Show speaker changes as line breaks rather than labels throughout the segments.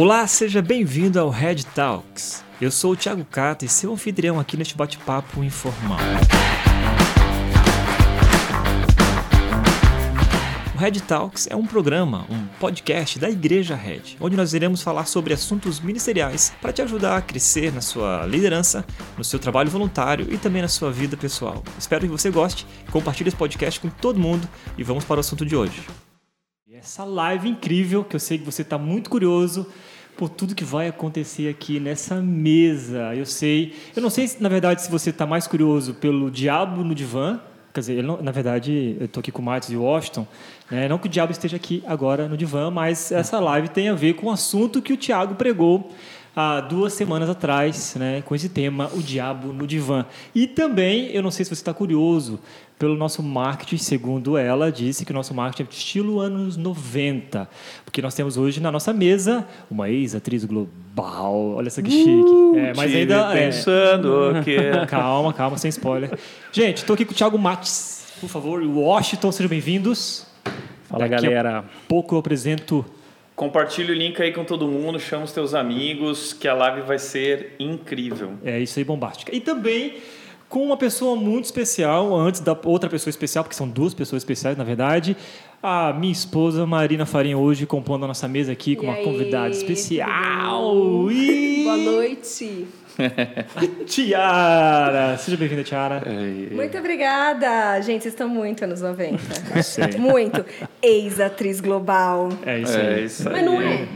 Olá, seja bem-vindo ao Red Talks. Eu sou o Thiago Cata e seu anfitrião aqui neste bate-papo informal. O Red Talks é um programa, um podcast da Igreja Red, onde nós iremos falar sobre assuntos ministeriais para te ajudar a crescer na sua liderança, no seu trabalho voluntário e também na sua vida pessoal. Espero que você goste, compartilhe esse podcast com todo mundo e vamos para o assunto de hoje. Essa live incrível, que eu sei que você está muito curioso por tudo que vai acontecer aqui nessa mesa. Eu sei, eu não sei na verdade se você está mais curioso pelo diabo no divã Quer dizer, não, na verdade, eu estou aqui com o Matos e o Washington. Né? Não que o diabo esteja aqui agora no divã, mas essa live tem a ver com o assunto que o Tiago pregou há duas semanas atrás, né, com esse tema, o diabo no divã. E também, eu não sei se você está curioso, pelo nosso marketing, segundo ela, disse que o nosso marketing é de estilo anos 90. Porque nós temos hoje na nossa mesa uma ex-atriz global. Olha só que chique.
Uh, é, mas ainda. É. Pensando é... que.
Calma, calma, sem spoiler. Gente, estou aqui com o Thiago Mates. Por favor, Washington, sejam bem-vindos.
Fala, Daqui galera.
A pouco eu apresento
Compartilhe o link aí com todo mundo, chama os teus amigos, que a live vai ser incrível.
É isso aí, bombástica. E também com uma pessoa muito especial, antes da outra pessoa especial, porque são duas pessoas especiais, na verdade. A minha esposa Marina Farinha, hoje compondo a nossa mesa aqui com e uma aí, convidada especial.
E... Boa noite.
Tiara! Seja bem-vinda, Tiara.
Muito obrigada. Gente, vocês estão muito anos 90. Muito. Ex-atriz global.
É isso aí. É isso
aí. Mas não é.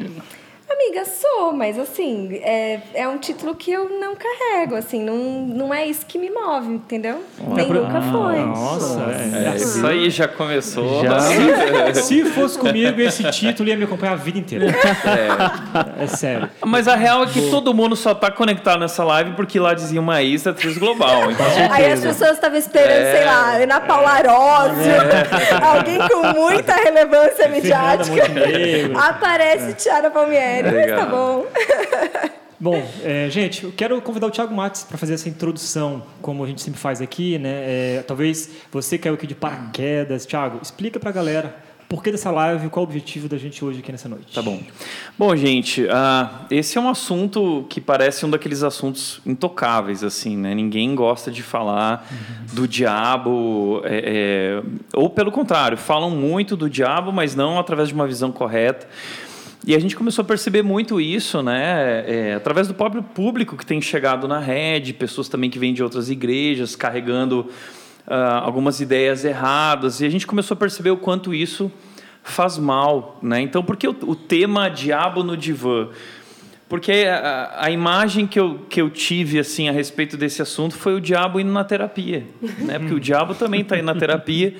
Amiga, sou, mas assim, é, é um título que eu não carrego, assim, não, não é isso que me move, entendeu? Nem é nunca foi.
Nossa,
é, é, isso aí já começou.
Já. Se, se fosse comigo, esse título ia me acompanhar a vida inteira. É, é sério.
Mas a real é que todo mundo só tá conectado nessa live porque lá dizia uma ex atriz global. Então...
Aí as pessoas estavam esperando, é. sei lá, Ana Paula Arósio, é. alguém com muita relevância midiática. Aparece Tiara Palmieri mas tá bom.
Bom, é, gente, eu quero convidar o Thiago Matos para fazer essa introdução, como a gente sempre faz aqui, né? É, talvez você caiu aqui de paraquedas. Thiago, explica para a galera por que dessa live, qual o objetivo da gente hoje aqui nessa noite.
Tá bom. Bom, gente, uh, esse é um assunto que parece um daqueles assuntos intocáveis, assim, né? Ninguém gosta de falar uhum. do diabo, é, é, ou pelo contrário, falam muito do diabo, mas não através de uma visão correta. E a gente começou a perceber muito isso, né? É, através do próprio público que tem chegado na rede, pessoas também que vêm de outras igrejas carregando uh, algumas ideias erradas. E a gente começou a perceber o quanto isso faz mal, né? Então, por que o, o tema diabo no divã? Porque a, a, imagem que eu, que eu tive assim a respeito desse assunto foi o diabo indo na terapia, né? Porque o diabo também está indo na terapia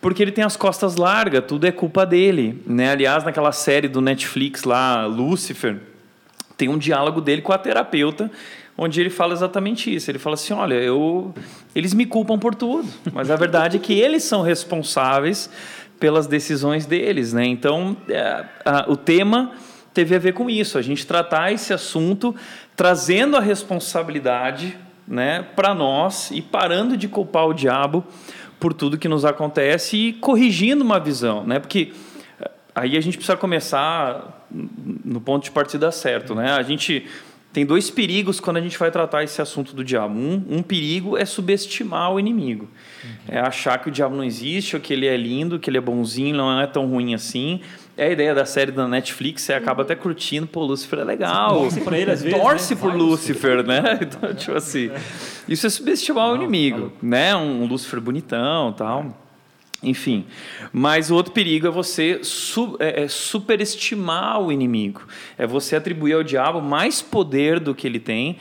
porque ele tem as costas largas, tudo é culpa dele, né? Aliás, naquela série do Netflix lá, Lucifer, tem um diálogo dele com a terapeuta, onde ele fala exatamente isso. Ele fala assim: "Olha, eu eles me culpam por tudo, mas a verdade é que eles são responsáveis pelas decisões deles, né? Então, é, a, o tema teve a ver com isso, a gente tratar esse assunto trazendo a responsabilidade, né, para nós e parando de culpar o diabo por tudo que nos acontece e corrigindo uma visão, né? Porque eh, aí a gente precisa começar no ponto de partida certo, né? A gente tem dois perigos quando a gente vai tratar esse assunto do diabo. Um, um perigo é subestimar o inimigo, uhum. é achar que o diabo não existe, ou que ele é lindo, que ele é bonzinho, não é tão ruim assim. É a ideia da série da Netflix, você acaba até curtindo, pô, Lúcifer é legal.
Torce por ele às vezes.
Torce né? por Vai, Lúcifer, né? Então, tipo assim. Isso é subestimar não, o inimigo, né? Um Lúcifer bonitão tal. Enfim, mas o outro perigo é você su é, é superestimar o inimigo. É você atribuir ao diabo mais poder do que ele tem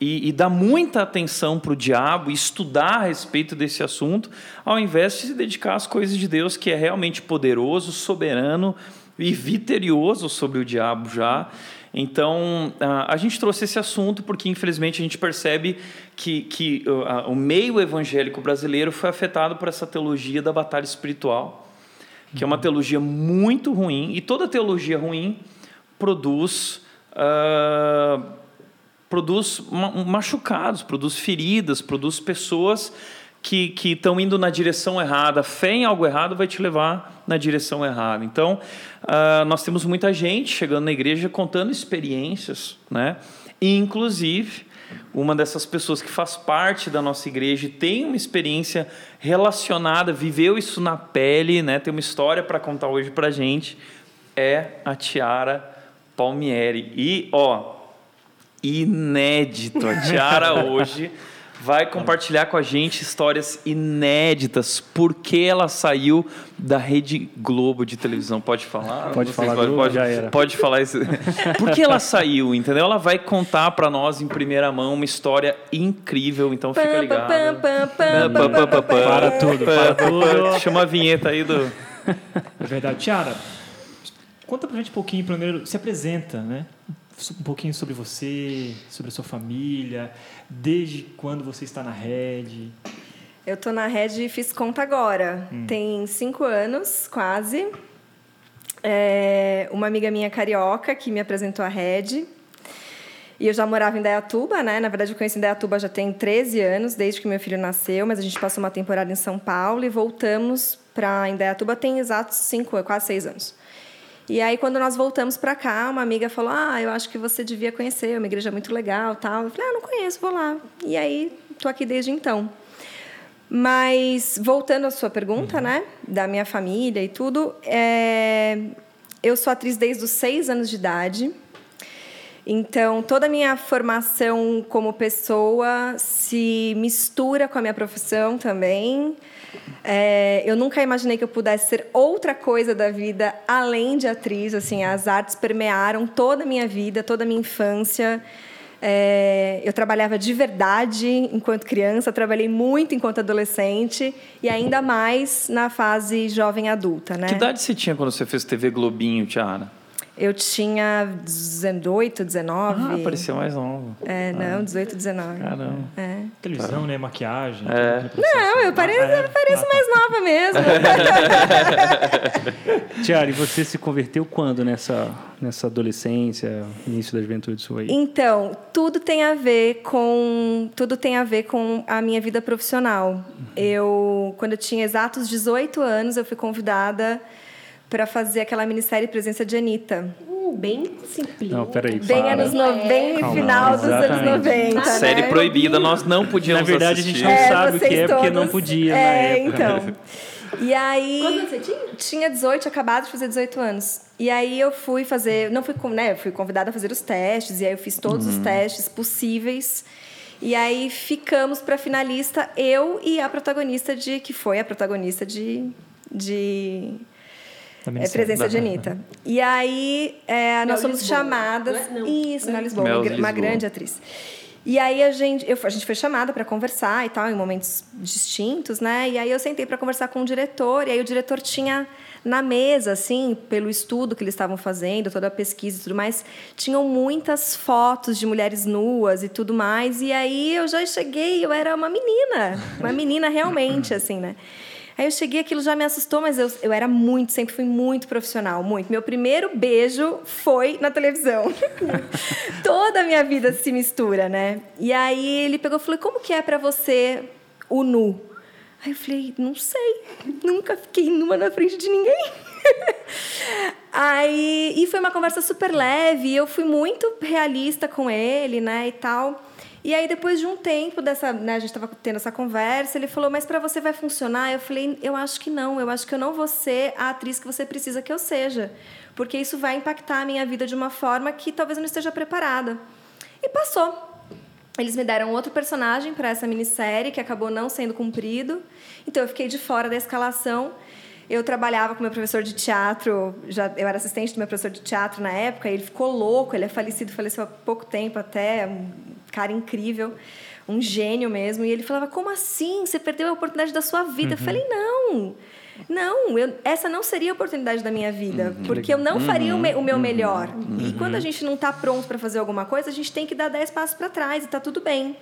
e, e dar muita atenção para o diabo, estudar a respeito desse assunto, ao invés de se dedicar às coisas de Deus, que é realmente poderoso, soberano e vitorioso sobre o diabo já. Então, a gente trouxe esse assunto porque, infelizmente, a gente percebe que, que o meio evangélico brasileiro foi afetado por essa teologia da batalha espiritual, que é uma teologia muito ruim, e toda teologia ruim produz. Uh, produz machucados, produz feridas, produz pessoas que estão indo na direção errada. Fé em algo errado vai te levar na direção errada. Então, uh, nós temos muita gente chegando na igreja contando experiências, né? E, inclusive, uma dessas pessoas que faz parte da nossa igreja e tem uma experiência relacionada, viveu isso na pele, né? Tem uma história para contar hoje para gente, é a Tiara Palmieri. E, ó, inédito, a Tiara hoje vai compartilhar com a gente histórias inéditas. Por que ela saiu da Rede Globo de televisão? Pode falar?
Pode falar, pode,
pode,
já era.
Pode falar isso. Por que ela saiu, entendeu? Ela vai contar para nós em primeira mão uma história incrível, então fica ligado.
Para tudo, para tudo.
Chama a vinheta aí do...
É verdade. Tiara, conta pra gente um pouquinho, primeiro, se apresenta, né? Um pouquinho sobre você, sobre a sua família, desde quando você está na rede.
Eu estou na rede e fiz conta agora. Hum. Tem cinco anos, quase. É uma amiga minha carioca que me apresentou a rede. E eu já morava em Dayatuba, né? Na verdade, eu conheci Dayatuba já tem 13 anos, desde que meu filho nasceu, mas a gente passou uma temporada em São Paulo e voltamos para Indaiatuba tem exatos cinco, quase seis anos. E aí, quando nós voltamos para cá, uma amiga falou: Ah, eu acho que você devia conhecer, é uma igreja muito legal tal. Eu falei: Ah, não conheço, vou lá. E aí, tô aqui desde então. Mas, voltando à sua pergunta, uhum. né, da minha família e tudo, é... eu sou atriz desde os seis anos de idade. Então, toda a minha formação como pessoa se mistura com a minha profissão também. É, eu nunca imaginei que eu pudesse ser outra coisa da vida além de atriz. Assim, as artes permearam toda a minha vida, toda a minha infância. É, eu trabalhava de verdade enquanto criança, trabalhei muito enquanto adolescente e ainda mais na fase jovem adulta, né?
Que idade você tinha quando você fez TV Globinho, Tiara?
Eu tinha 18, 19.
Ah, parecia mais novo.
É, não, 18, 19.
Caramba.
É.
Televisão, né? Maquiagem.
É.
Não, eu pareço, ah, é. eu pareço ah, tá. mais nova
mesmo. Tiara, e você se converteu quando nessa, nessa adolescência, início da juventude sua aí?
Então, tudo tem a ver com tudo tem a ver com a minha vida profissional. Uhum. Eu, quando eu tinha exatos 18 anos, eu fui convidada para fazer aquela minissérie Presença de Anitta.
Uh, bem simples.
Não, peraí.
Bem
para.
anos no... bem Calma, final dos anos 90.
Série
né?
proibida, nós não podíamos
Na verdade,
assistir.
a gente não é, sabe o que é porque não podia
é, então. E aí.
Quantos você tinha?
Tinha 18, acabado de fazer 18 anos. E aí eu fui fazer. Não fui, né? Eu fui convidada a fazer os testes, e aí eu fiz todos uhum. os testes possíveis. E aí ficamos para finalista eu e a protagonista de. que foi a protagonista de. de é presença de Anitta. E aí, é, nós somos
Lisboa.
chamadas.
Não, não.
Isso, na Lisboa,
Mel
uma,
Lisboa.
grande atriz. E aí a gente, eu, a gente foi chamada para conversar e tal, em momentos distintos, né? E aí eu sentei para conversar com o diretor, e aí o diretor tinha na mesa, assim, pelo estudo que eles estavam fazendo, toda a pesquisa e tudo mais, tinham muitas fotos de mulheres nuas e tudo mais. E aí eu já cheguei, eu era uma menina, uma menina realmente, assim, né? Aí eu cheguei, aquilo já me assustou, mas eu, eu era muito, sempre fui muito profissional, muito. Meu primeiro beijo foi na televisão. Toda a minha vida se mistura, né? E aí ele pegou e falou: como que é para você o nu? Aí eu falei, não sei, nunca fiquei numa na frente de ninguém. Aí, e foi uma conversa super leve, eu fui muito realista com ele, né, e tal. E aí, depois de um tempo dessa, né, a gente estava tendo essa conversa, ele falou: Mas para você vai funcionar? Eu falei: Eu acho que não. Eu acho que eu não vou ser a atriz que você precisa que eu seja, porque isso vai impactar a minha vida de uma forma que talvez eu não esteja preparada. E passou. Eles me deram outro personagem para essa minissérie que acabou não sendo cumprido. Então eu fiquei de fora da escalação. Eu trabalhava com meu professor de teatro, já eu era assistente do meu professor de teatro na época, ele ficou louco, ele é falecido, faleceu há pouco tempo até, cara incrível, um gênio mesmo. E ele falava: Como assim? Você perdeu a oportunidade da sua vida? Uhum. Eu falei: Não. Não, eu, essa não seria a oportunidade da minha vida, uhum, porque eu não faria o, me, o, meu uhum, melhor. Uhum. E quando a gente não está pronto para fazer alguma coisa, a gente tem que dar dez passos para trás e está tudo bem.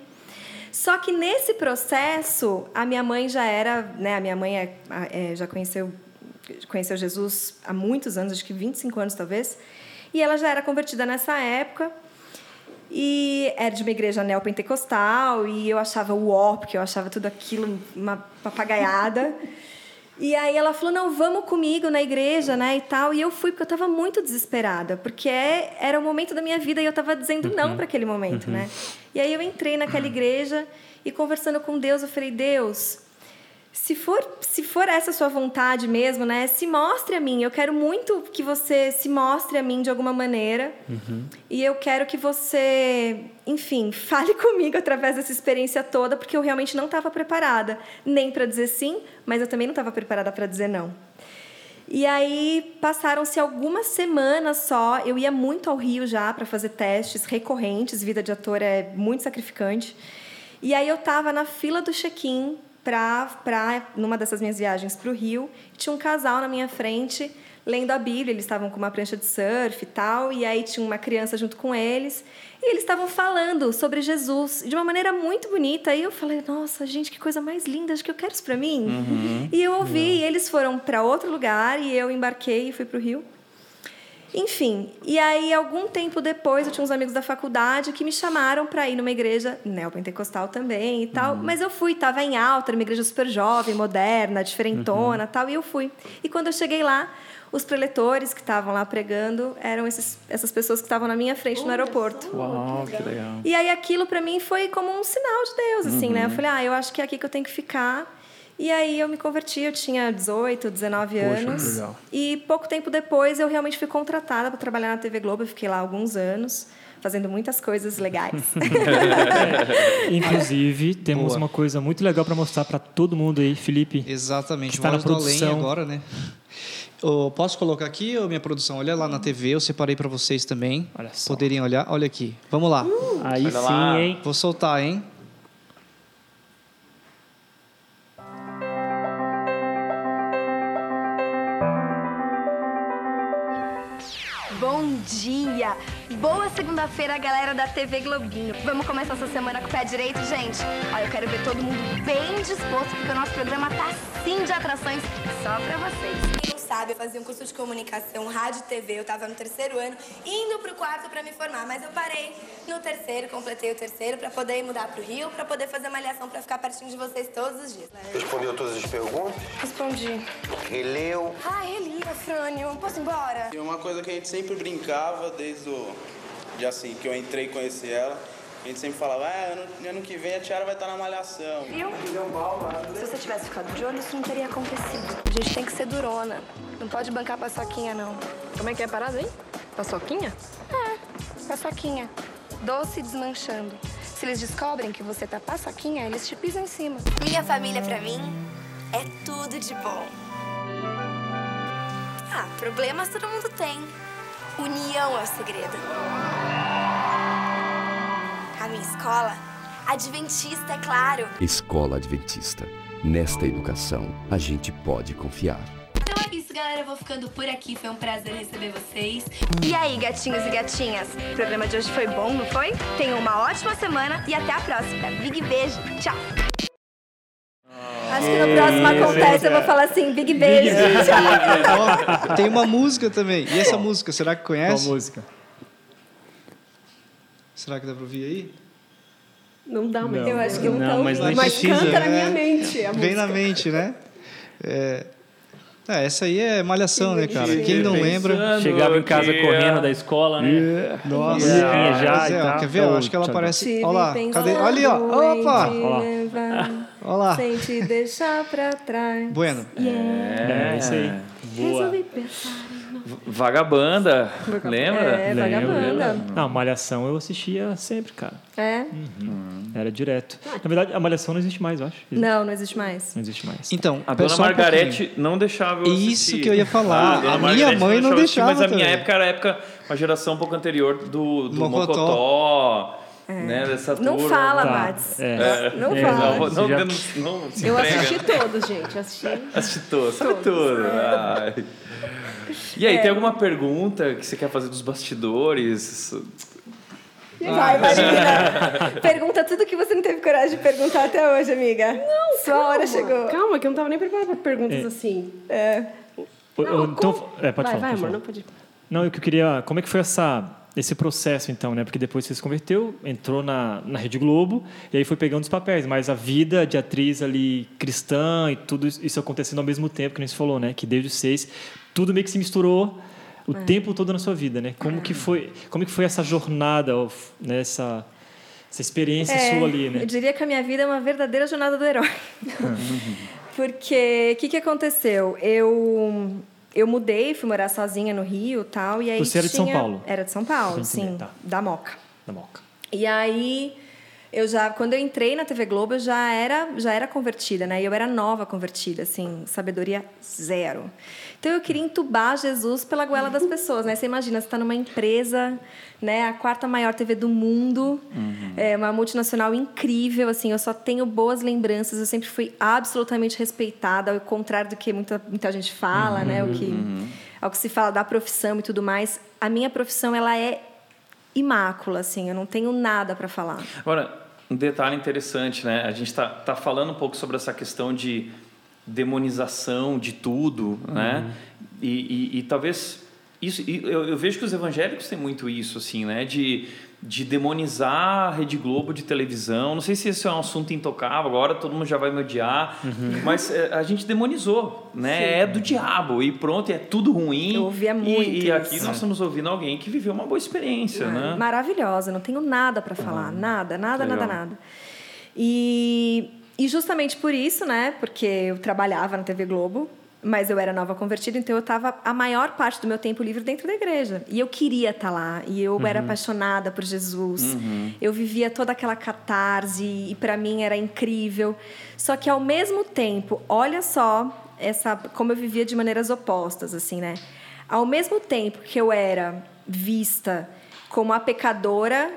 Só que nesse processo, a minha mãe já era, né, a minha mãe é, é, já conheceu, conheceu Jesus há muitos anos, acho que 25 anos talvez, e ela já era convertida nessa época. E era de uma igreja neopentecostal e eu achava o ó, porque eu achava tudo aquilo uma papagaiada. E aí ela falou: "Não, vamos comigo na igreja, né, e tal". E eu fui porque eu estava muito desesperada, porque é, era o momento da minha vida e eu estava dizendo não para aquele momento, né? E aí eu entrei naquela igreja e conversando com Deus, eu falei: "Deus, se for, se for essa sua vontade mesmo, né? Se mostre a mim. Eu quero muito que você se mostre a mim de alguma maneira. E eu quero que você, enfim, fale comigo através dessa experiência toda, porque eu realmente não estava preparada nem para dizer sim, mas eu também não estava preparada para dizer não. E aí passaram-se algumas semanas só. Eu ia muito ao Rio já para fazer testes recorrentes. Vida de ator é muito sacrificante. E aí eu estava na fila do check-in para para numa dessas minhas viagens para o Rio. Tinha um casal na minha frente lendo a Bíblia. Eles estavam com uma prancha de surf e tal. E aí tinha uma criança junto com eles. E eles estavam falando sobre Jesus de uma maneira muito bonita. E eu falei, nossa, gente, que coisa mais linda, acho que eu quero isso para mim. E eu ouvi, e eles foram para outro lugar e eu embarquei e fui para o Rio. Enfim, e aí algum tempo depois eu tinha uns amigos da faculdade que me chamaram para ir numa igreja neopentecostal também e tal, mas eu fui, tava em alta, era uma igreja super jovem, moderna, diferentona, tal, e eu fui. E quando eu cheguei lá, os preletores que estavam lá pregando eram esses, essas pessoas que estavam na minha frente no aeroporto.
Uau, que legal.
E aí aquilo para mim foi como um sinal de Deus, assim, né? Eu falei, ah, eu acho que é aqui que eu tenho que ficar. E aí eu me converti, eu tinha 18, 19
Poxa,
anos.
que legal.
E pouco tempo depois eu realmente fui contratada para trabalhar na TV Globo. Eu fiquei lá alguns anos, fazendo muitas coisas legais.
Inclusive, temos
Boa.
uma coisa muito legal para mostrar para todo mundo aí, Felipe.
Exatamente,
Está na produção.
agora, né? Ô, posso colocar aqui, ô, minha produção? Olha lá na TV, eu separei para vocês também.
Olha só.
Poderem olhar. Olha aqui. Vamos lá.
Aí
Olha
sim,
lá.
hein?
Vou soltar, hein?
Bom dia! Boa segunda-feira, galera da TV Globinho. Vamos começar essa semana com o pé direito, gente? Olha, eu quero ver todo mundo bem disposto, porque o nosso programa tá sim de atrações só pra vocês.
Sabe, eu fazia um curso de comunicação, rádio e TV. Eu estava no terceiro ano, indo pro quarto para me formar. Mas eu parei no terceiro, completei o terceiro para poder mudar pro Rio, para poder fazer malhação para ficar pertinho de vocês todos os dias.
Respondeu todas as perguntas?
Respondi.
Releu?
Ai, Relia, Frânio, posso ir embora?
E uma coisa que a gente sempre brincava desde o. De assim, que eu entrei e conheci ela. A gente sempre falava, ah, ano, ano que vem a Tiara vai estar na malhação.
Viu? Se você tivesse ficado de olho, isso não teria acontecido. A gente tem que ser durona. Não pode bancar paçoquinha, não.
Como é que é a parada, hein? Paçoquinha?
É, paçoquinha. Doce desmanchando. Se eles descobrem que você tá paçoquinha, eles te pisam em cima.
Minha família para mim é tudo de bom. Ah, problemas todo mundo tem. União é o segredo. A minha escola, adventista, é claro.
Escola Adventista. Nesta educação, a gente pode confiar.
Então é isso, galera. Eu vou ficando por aqui. Foi um prazer receber vocês.
E aí, gatinhos e gatinhas? O programa de hoje foi bom, não foi? Tenham uma ótima semana e até a próxima. Big beijo. Tchau.
Acho que no próximo acontece, eu vou falar assim, big beijo.
Ó, tem uma música também. E essa música, será que
Qual
conhece?
música?
Será que dá pra ouvir aí?
Não dá, mas
Eu acho que
Não,
então,
mas nem
mas
precisa.
canta na minha
É,
mente a
Vem na
música.
mente, né? É, é, essa aí é malhação, né, cara? Quem não
Pensando
lembra.
Chegava em casa
que-
correndo da escola, né?
Nossa,
Musiquinha já
é, ó, quer ver? Eu acho que ela
tchau.
parece.
Tive
Olha lá, cadê? Olha ali, ó. Opa!
Olha lá.
Sem te deixar pra trás.
Bueno.
É, isso aí.
Resolvi pensar.
Vagabanda, lembra?
É, vagabanda.
Não, Malhação eu assistia sempre, cara.
É?
Era direto. Na verdade, a Malhação não existe mais, eu acho.
Não, não existe mais.
Não existe mais.
Então,
A dona
só um.
Margarete não deixava eu assistir.
Isso que eu ia falar.
dona
A minha
Margarete
mãe não
eu assistir,
deixava
Mas a minha
também.
época era a época, uma geração um pouco anterior do, do
Mocotó.
Mocotó, né? Dessa
Não
turma.
fala,
Tá,
Mats.
é.
Não
É,
fala.
Não, não,
já-
não, não se
Eu
entrega.
assisti todos, gente. eu Assisti.
Assisti tudo, sabe tudo. Ai. E aí, tem alguma pergunta que você quer fazer dos bastidores?
Vai, Marina. Pergunta tudo que você não teve coragem de perguntar até hoje, amiga. Não, Sua hora chegou.
Calma, que eu não tava nem preparada pra perguntas assim.
É.
Ô, ô, então, é, pode
vai,
falar.
vai,
pode
amor,
falar.
não pode.
Não, eu que queria. Como é que foi essa esse processo, então, né? Porque depois você se converteu, entrou na, na Rede Globo e aí foi pegando os papéis. Mas a vida de atriz ali cristã e tudo isso acontecendo ao mesmo tempo, que nem você falou, né? Que desde os seis, tudo meio que se misturou o
É.
tempo todo na sua vida, né? Como que foi, como que foi essa jornada, né? essa, essa experiência
É,
sua ali, né?
Eu diria que a minha vida é uma verdadeira jornada do herói. Porque o que, que aconteceu? Eu eu mudei, fui morar sozinha no Rio, tal, e aí
Você era de São
tinha-
Paulo?
Era de São Paulo, sim,
tá.
da Moca.
Da Moca.
E aí eu já quando eu entrei na TV Globo, eu já era já era convertida, né? E eu era nova convertida, assim, sabedoria zero. Então eu queria entubar Jesus pela goela das pessoas, né? Você imagina, você está numa empresa, né, a quarta maior TV do mundo, é uma multinacional incrível, assim, eu só tenho boas lembranças, eu sempre fui absolutamente respeitada, ao contrário do que muita, muita gente fala, né, o que ao que se fala da profissão e tudo mais. A minha profissão ela é imácula, assim, eu não tenho nada para falar.
Agora, um detalhe interessante, né? A gente está tá falando um pouco sobre essa questão de demonização de tudo, né? E, e, e talvez isso, e eu, eu vejo que os evangélicos têm muito isso, assim, né? De, de demonizar a Rede Globo de televisão. Não sei se esse é um assunto intocável, agora todo mundo já vai me odiar, mas é, a gente demonizou, né? É do diabo e pronto, é tudo ruim.
Eu ouvia
E-
muito
E, aqui
isso.
nós estamos ouvindo alguém que viveu uma boa experiência, né?
Maravilhosa, não tenho nada para falar, nada, nada, nada,
Legal.
nada. E, e justamente por isso, né? Porque eu trabalhava na TV Globo, mas eu era nova convertida, então eu estava a maior parte do meu tempo livre dentro da igreja. E eu queria estar lá, e eu era apaixonada por Jesus. Eu vivia toda aquela catarse, e para mim era incrível. Só que ao mesmo tempo, olha só essa como eu vivia de maneiras opostas, assim, né? Ao mesmo tempo que eu era vista como a pecadora,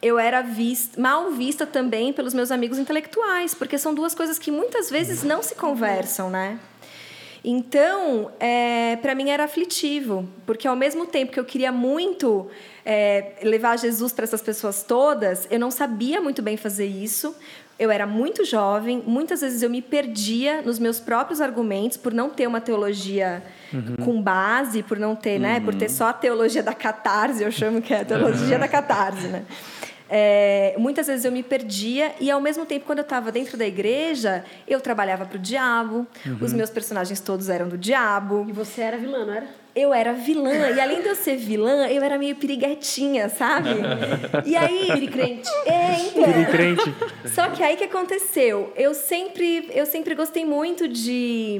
eu era vista, mal vista também pelos meus amigos intelectuais, porque são duas coisas que muitas vezes não se conversam, né? Então, é, para mim era aflitivo, porque ao mesmo tempo que eu queria muito é, levar Jesus para essas pessoas todas, eu não sabia muito bem fazer isso. Eu era muito jovem, muitas vezes eu me perdia nos meus próprios argumentos por não ter uma teologia com base, por não ter, né, por ter só a teologia da catarse, eu chamo que é a teologia da catarse, né? É, muitas vezes eu me perdia e ao mesmo tempo quando eu estava dentro da igreja eu trabalhava para o diabo os meus personagens todos eram do diabo
E você era vilã, não era?
eu era vilã e além de eu ser vilã eu era meio piriguetinha sabe e aí
Piricrente.
é então
Crente.
só que aí que aconteceu? Eu sempre, eu sempre gostei muito de,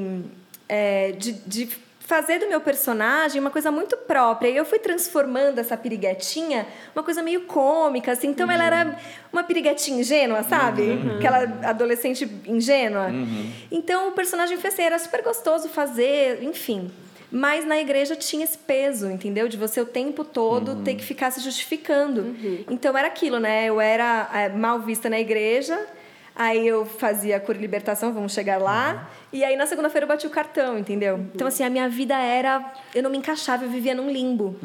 é, de, de fazer do meu personagem uma coisa muito própria. E eu fui transformando essa piriguetinha uma coisa meio cômica, assim. Então ela era uma piriguetinha ingênua, sabe? Aquela adolescente ingênua. Então o personagem foi assim, era super gostoso fazer, enfim. Mas na igreja tinha esse peso, entendeu? De você o tempo todo ter que ficar se justificando. Então era aquilo, né? Eu era é, mal vista na igreja, aí eu fazia cura e libertação, vamos chegar lá. E aí na segunda-feira eu bati o cartão, entendeu? Então, assim, a minha vida era. Eu não me encaixava, eu vivia num limbo.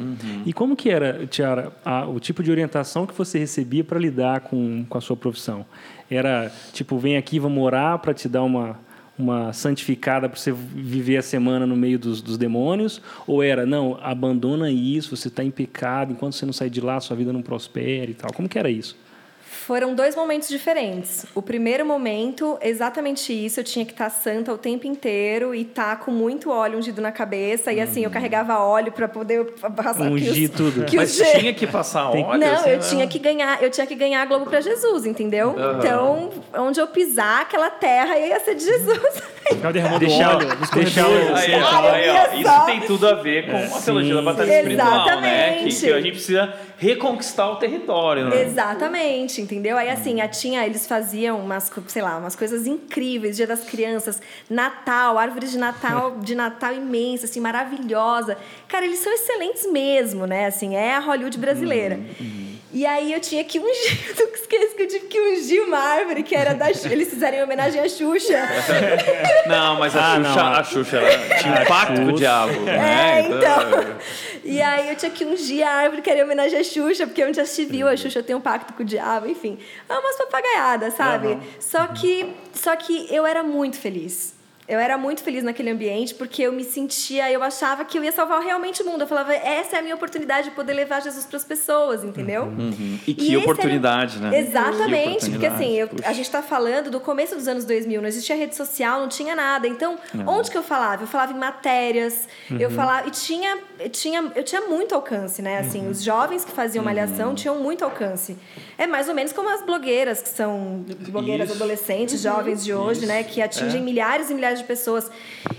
E como que era, Tiara, a- o tipo de orientação que você recebia para lidar com, com a sua profissão? Era tipo, vem aqui, vamos orar para te dar uma, uma santificada para você viver a semana no meio dos, dos demônios? Ou era, não, abandona isso, você está em pecado, enquanto você não sair de lá, sua vida não prospera e tal? Como que era isso?
Foram dois momentos diferentes. O primeiro momento, exatamente isso. Eu tinha que estar santa o tempo inteiro e estar com muito óleo ungido na cabeça. E assim, eu carregava óleo para poder passar que
Ungir
os-
tudo.
que
Mas
os
tinha que passar óleo?
Não,
assim,
eu
né?
tinha que ganhar, eu tinha que ganhar a Globo para Jesus, entendeu? Então, onde eu pisar, aquela terra ia ser de Jesus.
Derramando
Deixar-
óleo
deixar
Aí, aí, ó, isso tem tudo a ver com a teologia da batalha espiritual, né? Que,
Exatamente.
que a gente precisa reconquistar o território, né?
Exatamente, entendeu? Aí assim, a tinha, eles faziam umas, sei lá, umas coisas incríveis, Dia das Crianças, Natal, árvore de Natal, de Natal imensa, assim, maravilhosa. Cara, eles são excelentes mesmo, né? Assim, é a Hollywood brasileira. E aí eu tinha que ungir, eu esqueci que eu tive que ungir uma árvore que era da eles fizeram em homenagem à Xuxa.
Não, mas a
Ah,
Xuxa,
não.
a Xuxa ela tinha um pacto com o diabo. né?
É, então. E aí eu tinha que ungir a árvore que era em homenagem à Xuxa, porque onde já se viu, a Xuxa tem um pacto com o diabo, enfim. É umas papagaiadas, sabe? Só que só que eu era muito feliz. Eu era muito feliz naquele ambiente porque eu me sentia, eu achava que eu ia salvar realmente o mundo. Eu falava, essa é a minha oportunidade de poder levar Jesus para as pessoas, entendeu?
Uhum. E que
era-
oportunidade, né?
Exatamente,
Que
porque assim, eu-
oportunidade.
a gente está falando do começo dos anos 2000, não existia rede social, não tinha nada. Então,
Não.
onde que eu falava? Eu falava em matérias, eu
Uhum.
falava e tinha, eu tinha, eu tinha muito alcance, né? Assim,
Uhum.
os jovens que faziam malhação tinham muito alcance. É mais ou menos como as blogueiras que são blogueiras
Isso.
adolescentes, jovens de hoje, né, que atingem
É.
milhares e milhares de pessoas.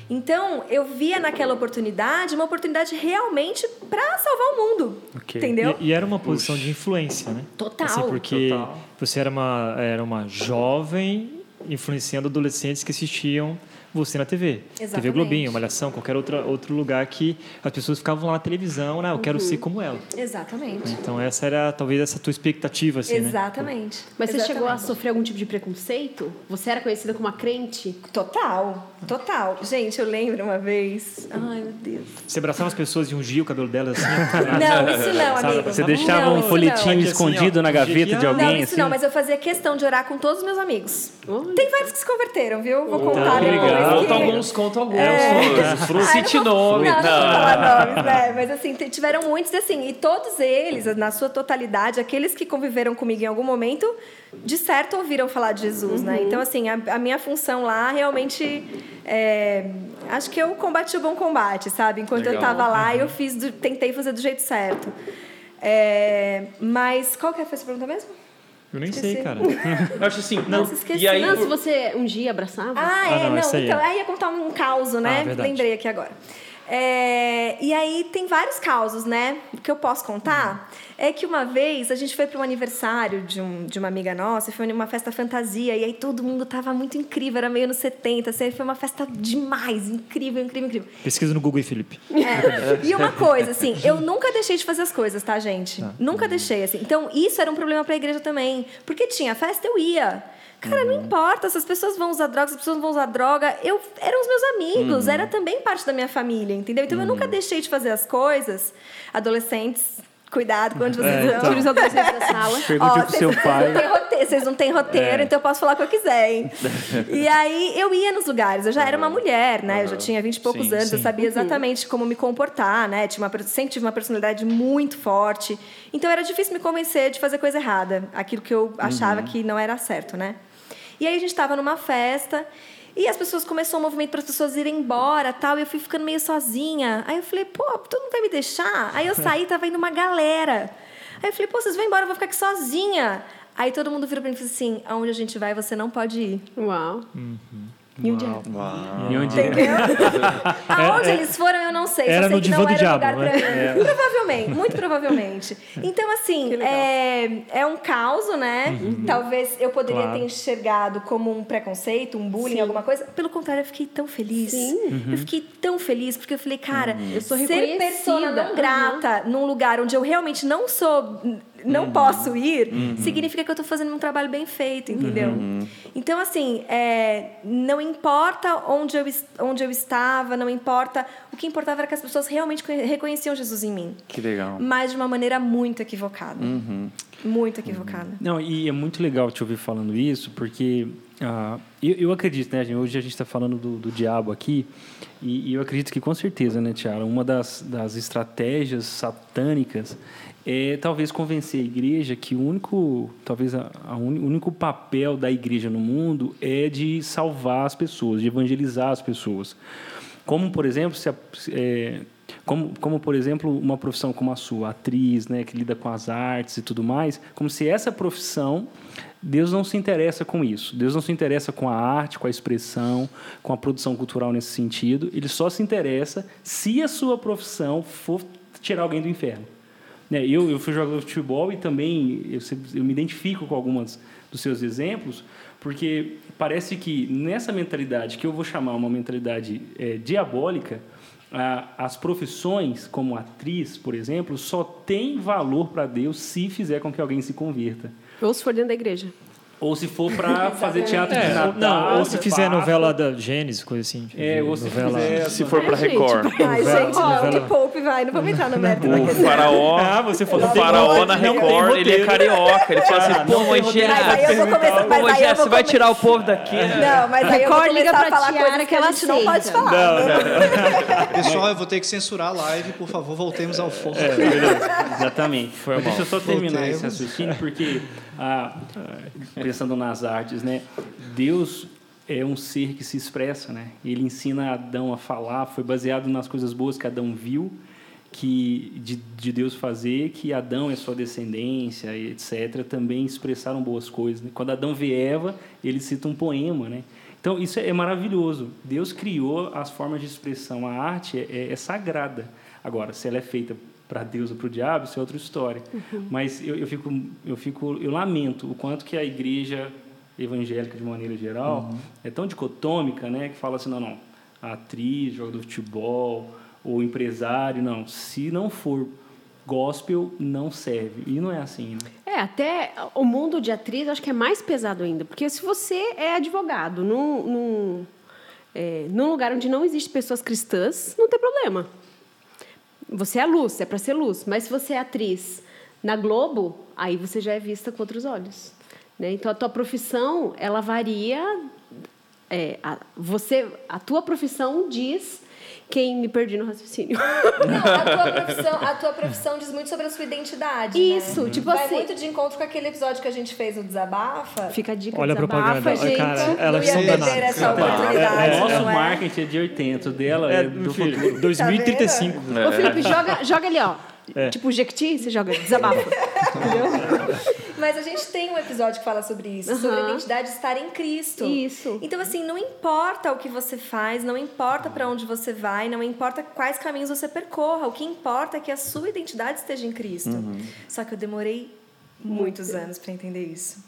Então, eu via naquela oportunidade uma oportunidade realmente para salvar o mundo. Entendeu?
E, e era uma posição de influência, né?
Total.
Assim, porque
Total.
você era uma, era uma jovem influenciando adolescentes que assistiam você na TV. TV
Exatamente.
Globinho, Malhação, qualquer outra, outro lugar que as pessoas ficavam lá na televisão, né? Eu quero
Uhum.
ser como ela.
Exatamente.
Então essa era talvez essa tua expectativa, assim, né?
Exatamente.
Mas você chegou a
Exatamente.
sofrer algum tipo de preconceito? Você era conhecida como uma crente?
Total, total. Gente, eu lembro uma vez. Ai, meu Deus.
Você abraçava as pessoas e ungia o cabelo delas assim?
Não, isso não,
Sabe?
amigo.
Você deixava
Não,
um folhetinho escondido na gaveta de alguém,
Não, isso
assim?
não, mas eu fazia questão de orar com todos os meus amigos. Tem vários que se converteram, viu? Vou
Tá,
contar depois.
legal.
Que-
Conta alguns, conta alguns.
É.
Cite
não
nome.
Não, não
Não.
nomes, né? Mas assim, tiveram muitos assim, e todos eles, na sua totalidade, aqueles que conviveram comigo em algum momento, de certo ouviram falar de Jesus, né? Então, assim, a, a minha função lá realmente. é, acho que eu combati o bom combate, sabe? Enquanto eu
Legal.
estava lá, eu fiz do- tentei fazer do jeito certo. É, mas qual que foi a sua pergunta mesmo?
Eu nem
Esqueci.
sei, cara.
Eu acho assim, não.
Nossa, esqueci.
E aí,
Não, se você um dia abraçava?
Ah,
Ah,
é,
não,
não.
essa aí
então,
é.
aí ia contar um caos, né?
Ah.
Lembrei aqui agora. É, e aí tem vários causos, né? O que eu posso contar é que uma vez a gente foi para um aniversário de, um, de uma amiga nossa, foi uma festa fantasia, e aí todo mundo tava muito incrível, era meio nos 70, assim, foi uma festa demais, incrível, incrível, incrível.
Pesquisa no Google e Felipe.
É. E uma coisa, assim, eu nunca deixei de fazer as coisas, tá, gente? Nunca deixei, assim. Então, isso era um problema pra igreja também. Porque tinha festa, eu ia. Cara, não importa se as pessoas vão usar drogas, se as pessoas não vão usar droga. Eu, eram os meus amigos, era também parte da minha família, entendeu? Então, eu nunca deixei de fazer as coisas. Adolescentes, cuidado onde vocês
É, então.
Tira os adolescentes da sala.
Pergunte pro
vocês-
seu pai.
não têm roteiro, vocês não têm roteiro,
É.
então eu posso falar o que eu quiser, hein? E aí eu ia nos lugares, eu já era uma mulher, né? Eu já tinha 20 e poucos
Sim,
anos, eu
sim.
sabia exatamente como me comportar, né? Tinha uma, sempre tive uma personalidade muito forte. Então era difícil me convencer de fazer coisa errada, aquilo que eu achava que não era certo, né? E aí a gente estava numa festa e as pessoas começou um movimento para as pessoas irem embora, tal, e eu fui ficando meio sozinha. Aí eu falei, pô, tu não vai me deixar? Aí eu saí, tava indo uma galera. Aí eu falei, pô, vocês vão embora, eu vou ficar aqui sozinha. Aí todo mundo virou pra mim e falou assim: aonde a gente vai, você não pode ir.
Uau.
E onde é?
E onde
Entendeu? Aonde
É, é.
eles foram, eu não sei. Só
Era
sei
no
que
divã
não
do
era
diabo,
lugar
né?
pra mim. Provavelmente, muito provavelmente. Então, assim, é, é um caos, né? Talvez eu poderia
Claro.
ter enxergado como um preconceito, um bullying, alguma coisa. Pelo contrário, eu fiquei tão feliz.
Sim.
Eu fiquei tão feliz, porque eu falei, cara,
Eu sou
ser persona não grata num lugar onde eu realmente não sou. Não posso ir, significa que eu tô fazendo um trabalho bem feito, entendeu? Então, assim, é, não importa onde eu, onde eu estava, não importa. O que importava era que as pessoas realmente conhe- reconheciam Jesus em mim.
Que legal.
Mas de uma maneira muito equivocada.
Uhum.
Muito equivocada.
Não, e é muito legal te ouvir falando isso, porque ah, eu, eu acredito, né, gente? Hoje a gente está falando do, do diabo aqui, e, e eu acredito que com certeza, né, Tiara, uma das, das estratégias satânicas é talvez convencer a igreja que o único, talvez a, a uni- o único papel da igreja no mundo é de salvar as pessoas, de evangelizar as pessoas. Como, por exemplo, se a- é, como, como, por exemplo, uma profissão como a sua, atriz, né, que lida com as artes e tudo mais, como se essa profissão, Deus não se interessa com isso. Deus não se interessa com a arte, com a expressão, com a produção cultural nesse sentido. Ele só se interessa se a sua profissão for tirar alguém do inferno. Né, eu, eu fui jogador de futebol e também eu, eu me identifico com algumas dos seus exemplos, porque parece que nessa mentalidade, que eu vou chamar uma mentalidade eh, diabólica, ah, as profissões, como atriz, por exemplo, só tem valor para Deus se fizer com que alguém se converta.
Ou se for dentro da igreja.
Ou se for pra fazer teatro de
É,
Natal.
não, ou se fizer
passa.
novela da Gênesis, coisa assim. tipo,
É, ou se
novela...
fizer-
Se for pra
É, gente,
Record.
Ai,
Novela-
gente,
novela-
que poupe, vai. Não vamos entrar no mérito da
O faraó,
Ah, você falou
o faraó na Record, ele é carioca. Ele fala assim, pô, Moisés,
vou
você vai tirar o povo daqui, né?
Não, mas aí eu vou
Record liga
começar a
pra
falar coisas
que
que a
ela
gente não pode falar.
Não, não.
Pessoal, eu vou ter que censurar a live, por favor, voltemos ao foco.
Exatamente.
Foi mal.
deixa eu só terminar esse raciocínio, porque, ah, pensando nas artes, né? Deus é um ser que se expressa, né? Ele ensina Adão a falar, foi baseado nas coisas boas que Adão viu, que de, de Deus fazer, que Adão a sua descendência, etc., também expressaram boas coisas. né? Quando Adão vê Eva, ele cita um poema, né? Então, isso é maravilhoso. Deus criou as formas de expressão. A arte é, é sagrada. Agora, se ela é feita para Deus ou para o diabo, isso é outra história. Mas eu, eu, fico, eu, fico, eu lamento o quanto que a igreja evangélica, de maneira geral, é tão dicotômica, né? Que fala assim, não, não, atriz, jogador de futebol, ou empresário, não. Se não for gospel, não serve. E não é assim, né?
É, até o mundo de atriz acho que é mais pesado ainda. Porque se você é advogado num, num, é, num lugar onde não existem pessoas cristãs, não tem problema. Você é luz, é para ser luz. Mas se você é atriz na Globo, aí você já é vista com outros olhos. Né? Então, a tua profissão, ela varia... é, a, você, a tua profissão diz quem me perdi no raciocínio.
Não, a tua, profissão, a tua profissão diz muito sobre a sua identidade.
Isso,
né?
tipo
Vai
assim-
muito de encontro com aquele episódio que a gente fez no Desabafa.
Fica a dica,
Olha a
desabafa,
propaganda.
gente.
Cara,
não
elas
ia
são
perder
danadas.
essa oportunidade.
É,
Nosso
não é?
marketing é de 80, o dela é,
É,
do
filho,
futuro.
2035.
Ô, Felipe, joga, joga ali, ó.
É.
Tipo, Jequiti, você joga, desabafa.
Mas a gente tem um episódio que fala sobre isso, sobre a identidade estar em Cristo.
Isso.
Então, assim, não importa o que você faz, não importa para onde você vai, não importa quais caminhos você percorra. O que importa é que a sua identidade esteja em Cristo. Só que eu demorei muitos anos para entender isso.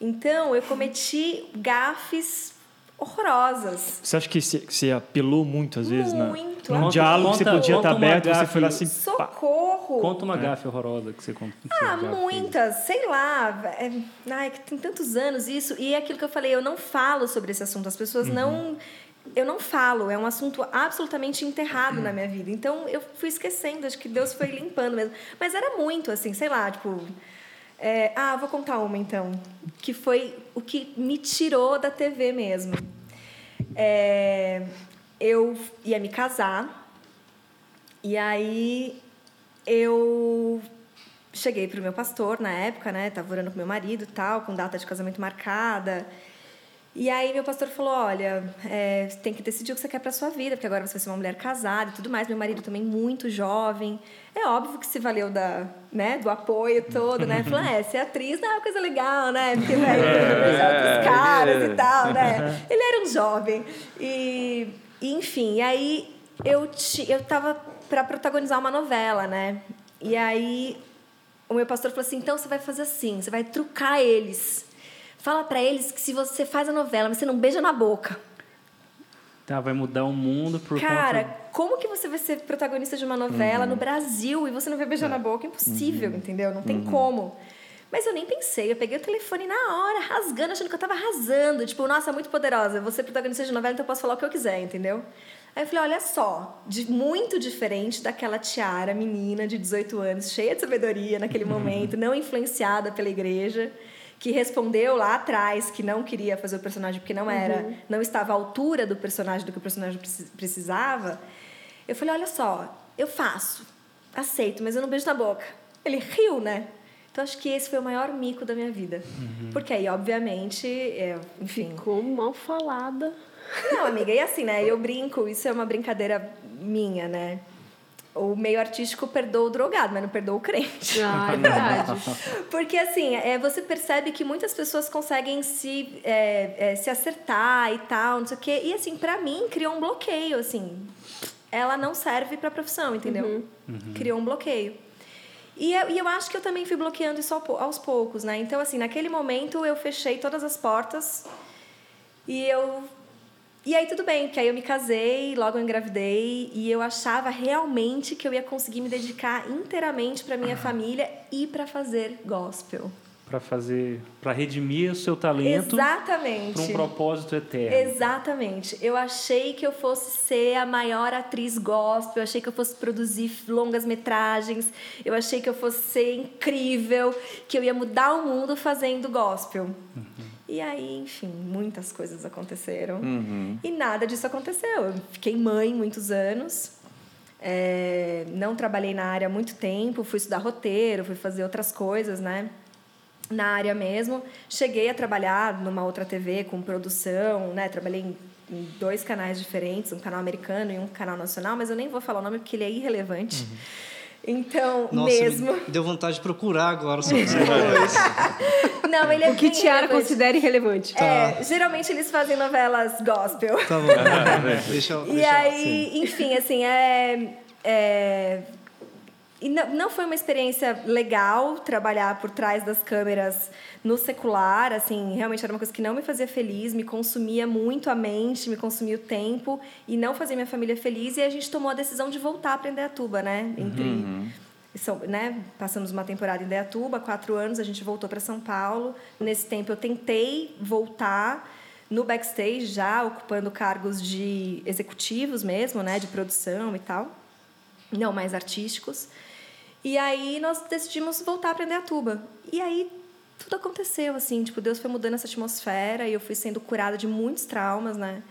Então, eu cometi gafes horrorosas.
Você acha que você, você apelou muito, às vezes,
Muito.
num
Conta-
diálogo que você
conta-
podia
conta
estar aberto, você
gafe.
foi lá assim... pá.
Socorro!
Conta uma gafe horrorosa que você conta. que
Ah,
você
muitas, sei lá. É, ai, que tem tantos anos isso. E é aquilo que eu falei, eu não falo sobre esse assunto. As pessoas não. Eu não falo, é um assunto absolutamente enterrado na minha vida. Então eu fui esquecendo, acho que Deus foi limpando mesmo. Mas era muito, assim, sei lá, tipo. É, ah, vou contar uma então. Que foi o que me tirou da TV mesmo. É, eu ia me casar, e aí eu cheguei pro meu pastor na época, né? Tava orando com meu marido tal, com data de casamento marcada. E aí meu pastor falou, olha, é, tem que decidir o que você quer para sua vida, porque agora você vai ser uma mulher casada e tudo mais. Meu marido também muito jovem. É óbvio que se valeu da, né, do apoio todo, né? Falou, é, ser atriz não é uma coisa legal, né? Porque vai beijar outros caras e tal, né? Ele era um jovem. E, enfim, e aí eu, ti, eu tava para protagonizar uma novela, né? E aí o meu pastor falou assim: então você vai fazer assim, você vai trucar eles. Fala para eles que se você faz a novela, mas você não beija na boca.
Tá, vai mudar o mundo por
Cara,
conta...
como que você vai ser protagonista de uma novela
Uhum.
no Brasil e você não vai beijar na boca? Impossível,
Uhum.
entendeu? Não tem
Uhum.
como. Mas eu nem pensei, eu peguei o telefone na hora, rasgando, achando que eu tava arrasando. Tipo, nossa, muito poderosa, você protagonista de novela, então eu posso falar o que eu quiser, entendeu? Aí eu falei, olha só, de, muito diferente daquela tiara menina de 18 anos, cheia de sabedoria naquele momento, não influenciada pela igreja, que respondeu lá atrás que não queria fazer o personagem porque não era,
Uhum.
não estava à altura do personagem do que o personagem precis- precisava. Eu falei, olha só, eu faço, aceito, mas eu não beijo na boca. Ele riu, né? Então acho que esse foi o maior mico da minha vida. Porque aí, obviamente, é, enfim.
Ficou mal falada.
Não, amiga, e assim, né? Eu brinco, isso é uma brincadeira minha, né? O meio artístico perdoa o drogado, mas não perdoa o crente.
Ah, é verdade.
Porque, assim, é, você percebe que muitas pessoas conseguem se, é, é, se acertar e tal, não sei o quê. E, assim, pra mim, criou um bloqueio, assim. Ela não serve pra profissão, entendeu? Criou um bloqueio. E eu, e eu acho que eu também fui bloqueando isso aos poucos, né? Então, assim, naquele momento eu fechei todas as portas e eu. E aí tudo bem, porque aí eu me casei, logo eu engravidei e eu achava realmente que eu ia conseguir me dedicar inteiramente para minha família e para fazer gospel.
para fazer, para redimir o seu talento
Exatamente.
para um propósito eterno.
Exatamente. Eu achei que eu fosse ser a maior atriz gospel, eu achei que eu fosse produzir longas metragens, eu achei que eu fosse ser incrível, que eu ia mudar o mundo fazendo gospel.
Uhum.
E aí, enfim, muitas coisas aconteceram.
Uhum.
E nada disso aconteceu. Eu fiquei mãe muitos anos. é, não trabalhei na área há muito tempo, fui estudar roteiro, fui fazer outras coisas, né? Na área mesmo. Cheguei a trabalhar numa outra TV com produção, né? Trabalhei em, em dois canais diferentes, um canal americano e um canal nacional, mas eu nem vou falar o nome porque ele é irrelevante. Então,
Nossa,
mesmo.
me deu vontade de procurar agora. Se você falou isso.
Não, ele é
O que Tiara
relevante.
considera irrelevante.
É, geralmente eles fazem novelas gospel.
Tá bom. deixa eu.
E
deixa
aí, enfim, assim, é. é e não, não foi uma experiência legal trabalhar por trás das câmeras no secular, assim, realmente era uma coisa que não me fazia feliz, me consumia muito a mente, me consumia o tempo e não fazia minha família feliz. E a gente tomou a decisão de voltar para Indaiatuba, né? Entre são, né, passamos uma temporada em Indaiatuba, quatro anos, a gente voltou para São Paulo. Nesse tempo eu tentei voltar no backstage já, ocupando cargos de executivos mesmo, né, de produção e tal, não mais artísticos. E aí nós decidimos voltar para Indaiatuba. E aí tudo aconteceu, assim, tipo, Deus foi mudando essa atmosfera e eu fui sendo curada de muitos traumas, né?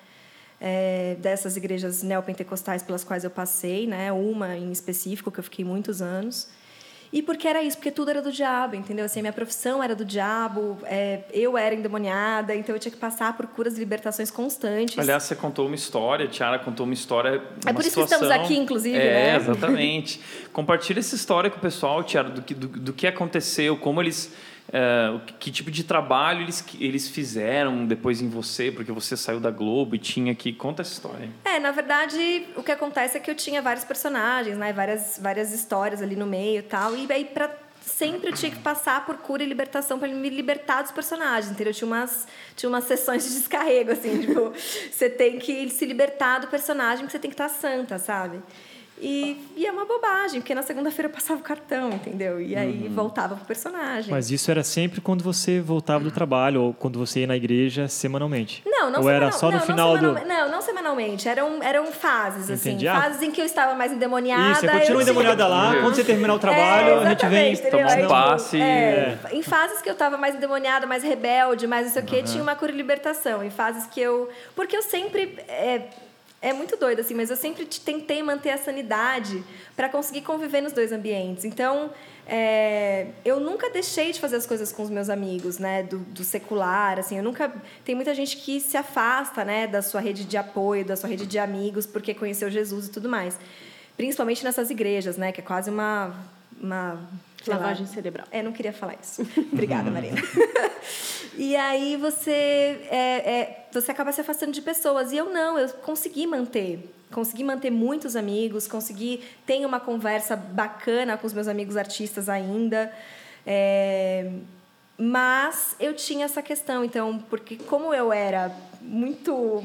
é, dessas igrejas neopentecostais pelas quais eu passei, né? Uma em específico que eu fiquei muitos anos. E porque era isso, porque tudo era do diabo, entendeu? Assim, a minha profissão era do diabo, é, eu era endemoniada, então eu tinha que passar por curas e libertações constantes.
Aliás, você contou uma história, Tiara contou uma história.
É
uma
por isso que estamos aqui, inclusive,
É,
né?
exatamente. Compartilha essa história com o pessoal, Tiara, do que, do, do que aconteceu, como eles. O que, tipo de trabalho eles, eles fizeram depois em você, porque você saiu da Globo e tinha que. Conta essa história.
É, na verdade, o que acontece é que eu tinha vários personagens, né? Várias, várias histórias ali no meio e tal. E aí, pra, sempre eu tinha que passar por cura e libertação para me libertar dos personagens, entendeu? Tinha umas, tinha umas sessões de descarrego, assim, tipo, você tem que se libertar do personagem, que você tem que estar santa, sabe? E, e é uma bobagem, porque na segunda-feira eu passava o cartão, entendeu? E aí voltava pro personagem.
Mas isso era sempre quando você voltava do trabalho ou quando você ia na igreja semanalmente?
Não, não
Ou era
semanal-
só no
não,
final
não
do.
semanalmente- Não, não semanalmente. Eram, eram fases, assim.
Entendi. Ah.
Fases em que eu estava mais endemoniada.
Isso, você
eu
continua
tinha-
endemoniada lá, quando você terminar o trabalho,
É,
a gente vem.
tomar um passe,
é, Em fases que eu estava mais endemoniada, mais rebelde, mais não sei o quê, tinha uma cura e libertação. Em fases que eu... Porque eu sempre... É, é muito doido, assim, mas eu sempre te- tentei manter a sanidade para conseguir conviver nos dois ambientes. Então, é, eu nunca deixei de fazer as coisas com os meus amigos, né, do, do secular, assim, eu nunca... Tem muita gente que se afasta, né, da sua rede de apoio, da sua rede de amigos, porque conheceu Jesus e tudo mais. Principalmente nessas igrejas, né, que é quase uma... uma sei lá,
Lavagem cerebral.
é, não queria falar isso. Obrigada, Marina. e aí você, é, é, você acaba se afastando de pessoas. E eu não, eu consegui manter. Consegui manter muitos amigos, consegui ter uma conversa bacana com os meus amigos artistas ainda. É, mas eu tinha essa questão, então, porque como eu era muito.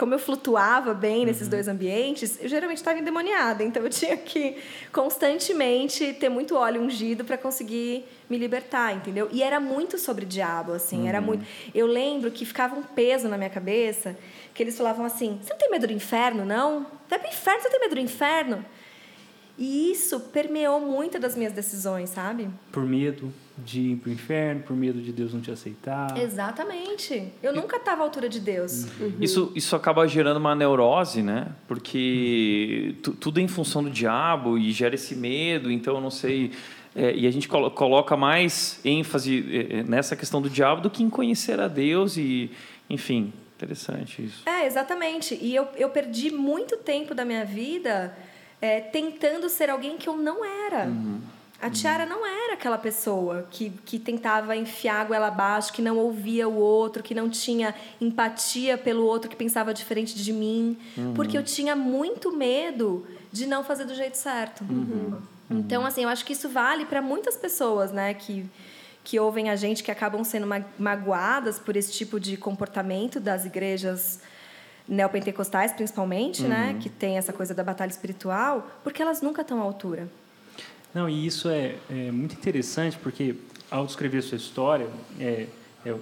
Como eu flutuava bem nesses dois ambientes, eu geralmente estava endemoniada. Então eu tinha que constantemente ter muito óleo ungido para conseguir me libertar, entendeu? E era muito sobre diabo, assim. Era muito. Eu lembro que ficava um peso na minha cabeça que eles falavam assim: você não tem medo do inferno, não? Vai pro inferno, você tem medo do inferno? E isso permeou muitas das minhas decisões, sabe?
Por medo de ir pro inferno, por medo de Deus não te aceitar.
Exatamente. Eu nunca estava à altura de Deus.
Isso, isso acaba gerando uma neurose, né? Porque tu- tudo é em função do diabo e gera esse medo, então eu não sei. é, e a gente colo- coloca mais ênfase é, é, nessa questão do diabo do que em conhecer a Deus e, enfim, interessante isso.
É, exatamente. E eu, eu perdi muito tempo da minha vida é, tentando ser alguém que eu não era. A Tiara não era aquela pessoa que, que tentava enfiar a goela abaixo, que não ouvia o outro, que não tinha empatia pelo outro, que pensava diferente de mim. Porque eu tinha muito medo de não fazer do jeito certo. Então, assim, eu acho que isso vale para muitas pessoas, né? Que, que ouvem a gente, que acabam sendo ma- magoadas por esse tipo de comportamento das igrejas neopentecostais, principalmente, né? Que tem essa coisa da batalha espiritual, porque elas nunca estão à altura.
Não, e isso é, é muito interessante porque ao descrever sua história, é, é,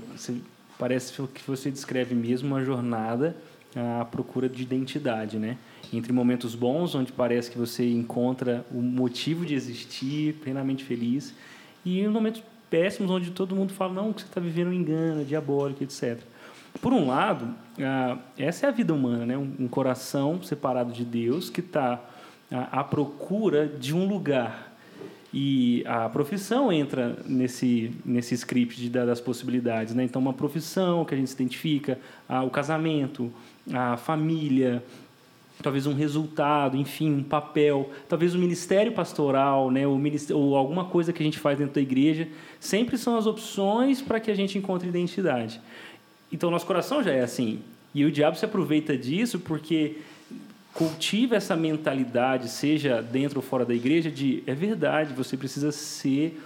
parece que você descreve mesmo uma jornada à procura de identidade, né? Entre momentos bons, onde parece que você encontra o motivo de existir, plenamente feliz, e em momentos péssimos, onde todo mundo fala não, que você está vivendo um engano, diabólico, etc. Por um lado, essa é a vida humana, né? um, coração separado de Deus que está à procura de um lugar e a profissão entra nesse, nesse script de, das possibilidades. Né? Então, uma profissão que a gente se identifica, a, o casamento, a família, talvez um resultado, enfim, um papel, talvez o ministério pastoral, né, ou alguma coisa que a gente faz dentro da igreja, sempre são as opções para que a gente encontre identidade. Então, nosso coração já é assim. E o diabo se aproveita disso porque cultiva essa mentalidade, seja dentro ou fora da igreja, de é verdade, você precisa ser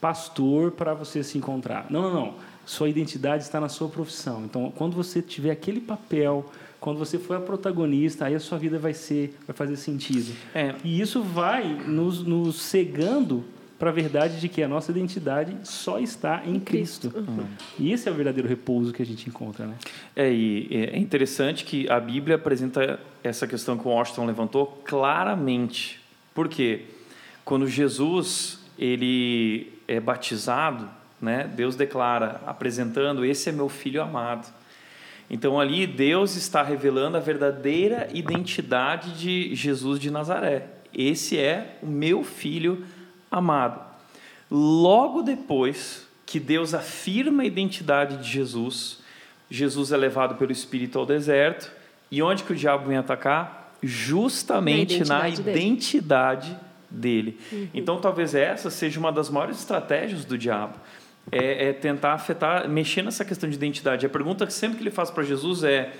pastor para você se encontrar. Não, não, não. Sua identidade está na sua profissão. Então, quando você tiver aquele papel, quando você for a protagonista, aí a sua vida vai ser, vai fazer sentido. É. E isso vai nos, nos cegando para a verdade de que a nossa identidade só está em Cristo. Uhum. E esse é o verdadeiro repouso que a gente encontra, né?
É, e é interessante que a Bíblia apresenta essa questão que o Washington levantou claramente. Por quê? Quando Jesus ele é batizado, né, Deus declara, apresentando: Esse é meu filho amado. Então ali Deus está revelando a verdadeira identidade de Jesus de Nazaré. Esse é o meu filho amado. Logo depois que Deus afirma a identidade de Jesus, Jesus é levado pelo Espírito ao deserto. E onde que o diabo vem atacar? Justamente na identidade, na identidade dele. dele. Uhum. Então, talvez essa seja uma das maiores estratégias do diabo. É, é tentar afetar, mexer nessa questão de identidade. A pergunta que sempre que ele faz para Jesus é: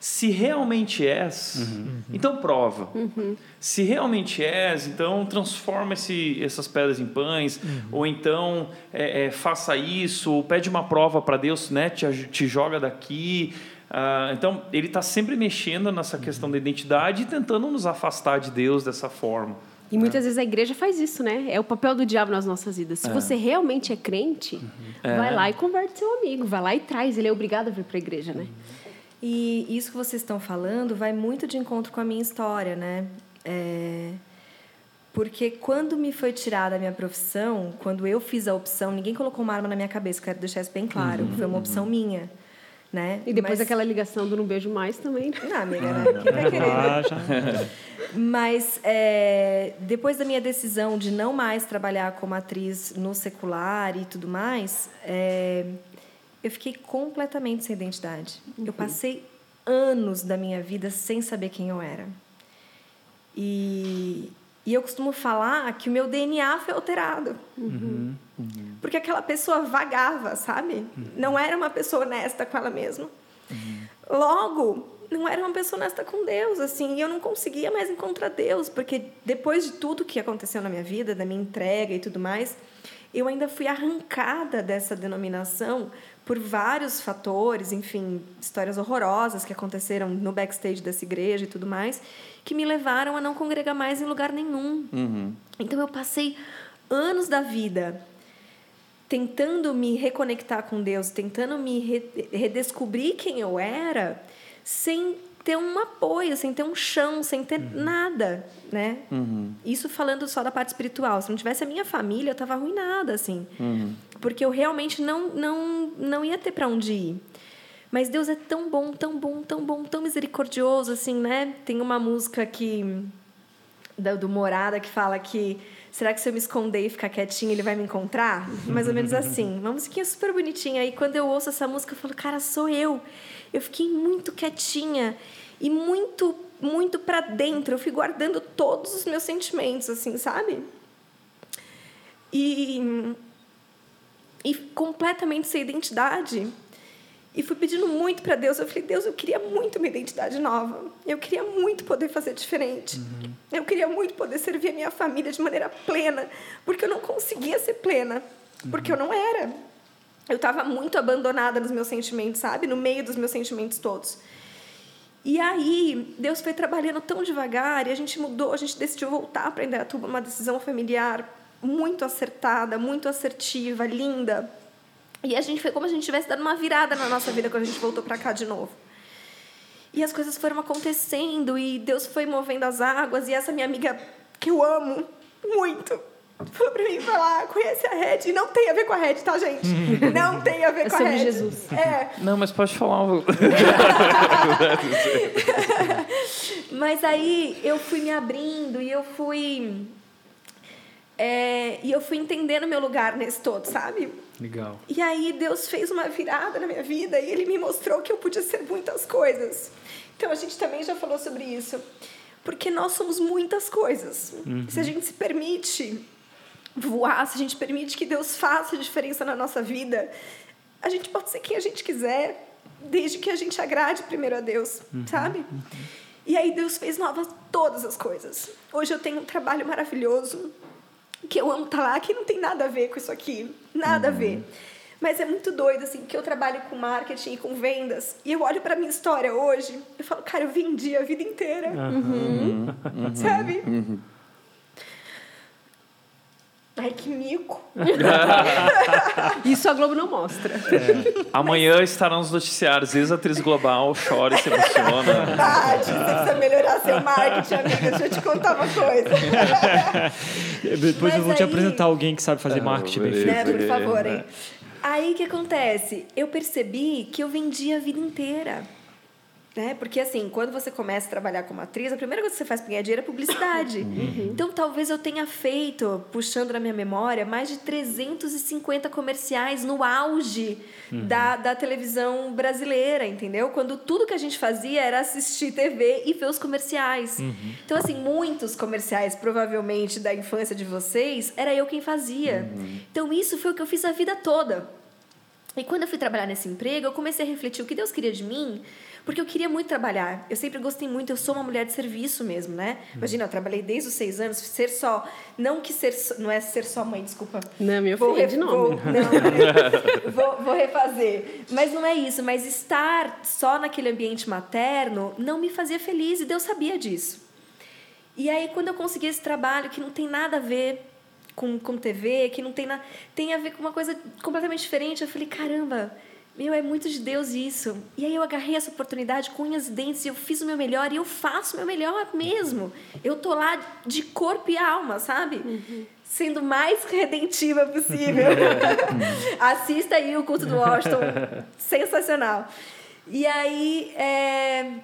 se realmente és, uhum. então prova. Uhum. Se realmente és, então transforma esse, essas pedras em pães, uhum. ou então é, é, faça isso, ou pede uma prova para Deus, né? te, te joga daqui. Uh, então, ele está sempre mexendo nessa uhum. questão da identidade e tentando nos afastar de Deus dessa forma.
E muitas é. vezes a igreja faz isso, né? É o papel do diabo nas nossas vidas. Se é. você realmente é crente, uhum. vai é. lá e converte seu amigo, vai lá e traz. Ele é obrigado a vir para a igreja, né? Uhum.
E isso que vocês estão falando vai muito de encontro com a minha história, né? É... Porque quando me foi tirada a minha profissão, quando eu fiz a opção, ninguém colocou uma arma na minha cabeça, quero deixar isso bem claro. Uhum. Foi uma opção minha. Né?
E depois Mas... aquela ligação do Não Beijo Mais também.
Não, amiga, né? Quem vai querer? Ah, Mas é, depois da minha decisão de não mais trabalhar como atriz no secular e tudo mais, é, eu fiquei completamente sem identidade. Uhum. Eu passei anos da minha vida sem saber quem eu era. E, e eu costumo falar que o meu DNA foi alterado. Uhum. Uhum. Porque aquela pessoa vagava, sabe? Uhum. Não era uma pessoa honesta com ela mesma. Uhum. Logo, não era uma pessoa honesta com Deus, assim, e eu não conseguia mais encontrar Deus, porque depois de tudo que aconteceu na minha vida, da minha entrega e tudo mais, eu ainda fui arrancada dessa denominação por vários fatores, enfim, histórias horrorosas que aconteceram no backstage dessa igreja e tudo mais, que me levaram a não congregar mais em lugar nenhum. Uhum. Então eu passei anos da vida tentando me reconectar com Deus, tentando me redescobrir quem eu era, sem ter um apoio, sem ter um chão, sem ter uhum. nada, né? Uhum. Isso falando só da parte espiritual. Se não tivesse a minha família, eu estava arruinada, assim. Uhum. Porque eu realmente não, não, não ia ter para onde ir. Mas Deus é tão bom, tão bom, tão bom, tão misericordioso, assim, né? Tem uma música que do Morada que fala que será que se eu me esconder e ficar quietinha ele vai me encontrar? Mais ou menos assim. Uma musiquinha super bonitinha. Aí quando eu ouço essa música eu falo, cara, sou eu. Eu fiquei muito quietinha e muito, muito para dentro. Eu fui guardando todos os meus sentimentos, assim, sabe? E, e completamente sem identidade. E fui pedindo muito para Deus. Eu falei, Deus, eu queria muito uma identidade nova. Eu queria muito poder fazer diferente. Uhum. Eu queria muito poder servir a minha família de maneira plena, porque eu não conseguia ser plena, porque uhum. eu não era. Eu estava muito abandonada nos meus sentimentos, sabe? No meio dos meus sentimentos todos. E aí, Deus foi trabalhando tão devagar e a gente mudou, a gente decidiu voltar para Indaiatuba, uma decisão familiar muito acertada, muito assertiva, linda. E a gente foi como se a gente tivesse dado uma virada na nossa vida quando a gente voltou para cá de novo. E as coisas foram acontecendo e Deus foi movendo as águas e essa minha amiga que eu amo muito falou pra mim falar, conhece a Red. E não tem a ver com a Red, tá, gente? Não tem a ver com a Red.
Jesus.
É.
Não, mas pode falar.
Mas aí eu fui me abrindo e eu fui. É, e eu fui entendendo meu lugar nesse todo, sabe?
Legal.
E aí Deus fez uma virada na minha vida e Ele me mostrou que eu podia ser muitas coisas. Então a gente também já falou sobre isso. Porque nós somos muitas coisas. Se a gente se permite voar, se a gente permite que Deus faça a diferença na nossa vida, a gente pode ser quem a gente quiser, desde que a gente agrade primeiro a Deus, sabe? E aí Deus fez novas todas as coisas. Hoje eu tenho um trabalho maravilhoso, que eu amo estar lá, que não tem nada a ver com isso aqui, nada a ver. Mas é muito doido, assim, que eu trabalho com marketing e com vendas, e eu olho pra minha história hoje, eu falo, cara, eu vendi a vida inteira.
Uhum.
Sabe? Ai, que mico.
Isso a Globo não mostra.
Amanhã estará nos noticiários. Ex-atriz global chora e se emociona.
Verdade, você precisa melhorar seu marketing, amiga. Deixa eu te contar uma coisa.
Depois eu
Mas
vou te
aí-
apresentar alguém que sabe fazer marketing bem feito.
né, por favor, hein? Aí o que acontece? Eu percebi que eu vendi a vida inteira. Né? Porque assim, quando você começa a trabalhar como atriz, a primeira coisa que você faz para ganhar dinheiro é publicidade. Então talvez eu tenha feito, puxando na minha memória, mais de 350 comerciais no auge da, da televisão brasileira, entendeu? Quando tudo que a gente fazia era assistir TV e ver os comerciais. Então, assim, muitos comerciais, provavelmente da infância de vocês, era eu quem fazia. Então, isso foi o que eu fiz a vida toda. E quando eu fui trabalhar nesse emprego, eu comecei a refletir o que Deus queria de mim, porque eu queria muito trabalhar. Eu sempre gostei muito, eu sou uma mulher de serviço mesmo, né? Imagina, eu trabalhei desde os seis anos, ser só. Não que ser. só- Não é ser só mãe, desculpa.
Não, me
Vou
ofende,
re-
nome.
Vou, não, vou, vou refazer. Mas não é isso. Mas estar só naquele ambiente materno não me fazia feliz e Deus sabia disso. E aí, quando eu consegui esse trabalho que não tem nada a ver com, com TV, que não tem nada. tem a ver com uma coisa completamente diferente, eu falei: caramba, meu, é muito de Deus isso. E aí eu agarrei essa oportunidade com unhas e dentes e eu fiz o meu melhor e eu faço o meu melhor mesmo. Eu tô lá de corpo e alma, sabe? Sendo mais redentiva possível. Assista aí o culto do Washington. Sensacional. E aí, é,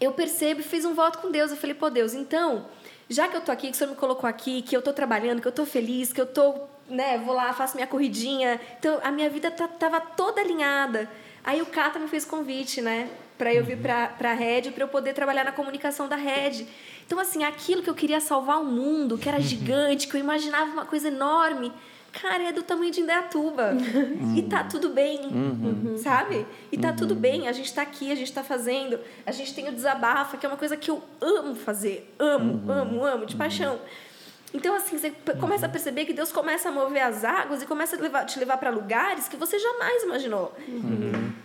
eu percebo e fiz um voto com Deus. Eu falei, pô, Deus, então, já que eu tô aqui, que o Senhor me colocou aqui, que eu tô trabalhando, que eu tô feliz, que eu tô, né, vou lá, faço minha corridinha. Então, a minha vida tá, tava toda alinhada. Aí o Cata me fez convite, né, para eu vir pra, pra Red, para eu poder trabalhar na comunicação da Red. Então, assim, aquilo que eu queria salvar o mundo, que era gigante, que eu imaginava uma coisa enorme, cara, é do tamanho de Indaiatuba. E tá tudo bem, sabe? E tá tudo bem, a gente tá aqui, a gente tá fazendo, a gente tem o desabafa, que é uma coisa que eu amo fazer. Amo, amo, amo, de paixão. Então, assim, você p- começa a perceber que Deus começa a mover as águas e começa a levar- te levar para lugares que você jamais imaginou.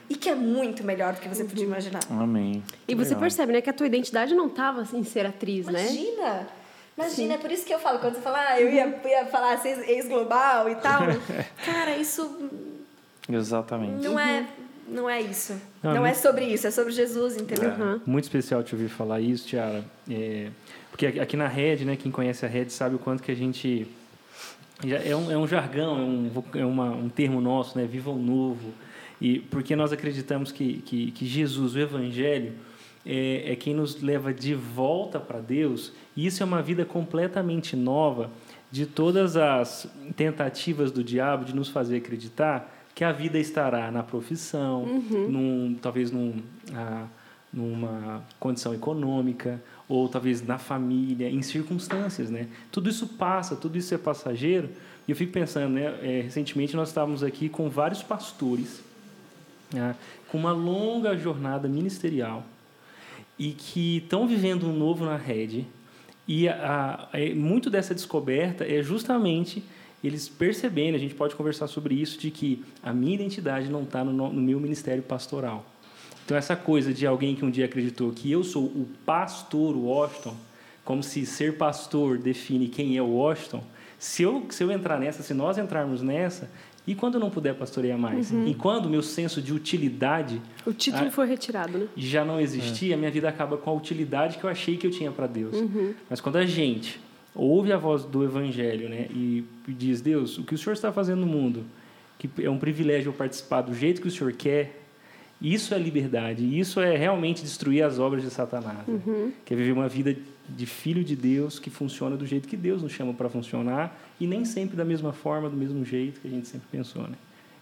E que é muito melhor do que você podia imaginar.
Amém.
E você
Legal.
percebe, né, que a tua identidade não estava em ser atriz, né?
Imagina! Imagina, é por isso que eu falo, quando você fala, ah, eu ia, ia falar ser ex-global e tal. Cara, isso
Exatamente.
não é, não é isso.
Não,
Não,
é
é sobre isso, é sobre Jesus, entendeu?
Muito especial te ouvir falar isso, Tiara. É, porque aqui- na Rede, né, quem conhece a Rede sabe o quanto que a gente... É um, é um jargão, é, um, é uma, um termo nosso, né? Viva o novo. E porque nós acreditamos que, que, que Jesus, o Evangelho, é, é quem nos leva de volta para Deus. E isso é uma vida completamente nova de todas as tentativas do diabo de nos fazer acreditar que a vida estará na profissão, num, talvez num, ah, numa condição econômica, ou talvez na família, em circunstâncias, né? Tudo isso passa, tudo isso é passageiro. E eu fico pensando, né? é, recentemente nós estávamos aqui com vários pastores, né, com uma longa jornada ministerial e que estão vivendo um novo na rede. E a, a, é, muito dessa descoberta é justamente eles percebendo, a gente pode conversar sobre isso, de que a minha identidade não está no, no meu ministério pastoral. Então, essa coisa de alguém que um dia acreditou que eu sou o pastor Washington, como se ser pastor define quem é o Washington, se eu, se eu entrar nessa, se nós entrarmos nessa, e quando eu não puder pastorear mais?
Uhum.
E quando o meu senso de utilidade
O título
Ah,
foi retirado, né?
já não existia, a minha vida acaba com a utilidade que eu achei que eu tinha para Deus.
Uhum.
Mas quando a gente ouve a voz do Evangelho né, e diz, Deus, o que o Senhor está fazendo no mundo, que é um privilégio eu participar do jeito que o Senhor quer, isso é liberdade, isso é realmente destruir as obras de Satanás. né?
Uhum.
Que é viver uma vida de filho de Deus que funciona do jeito que Deus nos chama para funcionar e nem sempre da mesma forma, do mesmo jeito que a gente sempre pensou. Né?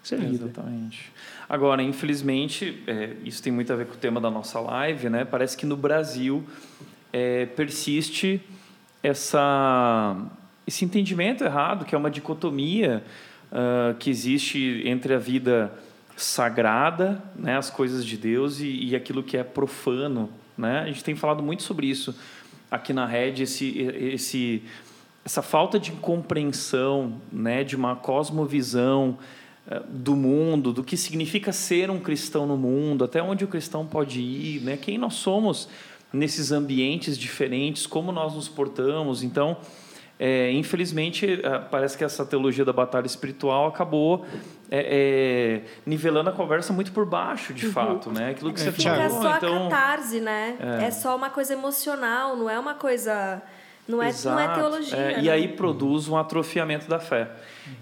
Isso é vida.
Exatamente. Agora, infelizmente, é, isso tem muito a ver com o tema da nossa live, né? Parece que no Brasil é, persiste essa, esse entendimento errado, que é uma dicotomia ah, que existe entre a vida sagrada, né, as coisas de Deus, e, e aquilo que é profano. Né? A gente tem falado muito sobre isso aqui na Rede, esse, esse, essa falta de compreensão né, de uma cosmovisão eh, do mundo, do que significa ser um cristão no mundo, até onde o cristão pode ir, né? quem nós somos nesses ambientes diferentes, como nós nos portamos. Então, é, infelizmente, eh, parece que essa teologia da batalha espiritual acabou é, é, nivelando a conversa muito por baixo, de fato, né? Aquilo que você
Fica
falou.
só
então,
a catarse, né?
É.
É. só uma coisa emocional, não é uma coisa. Não é, não é
Exato.
teologia.
É,
né?
E aí produz um atrofiamento da fé.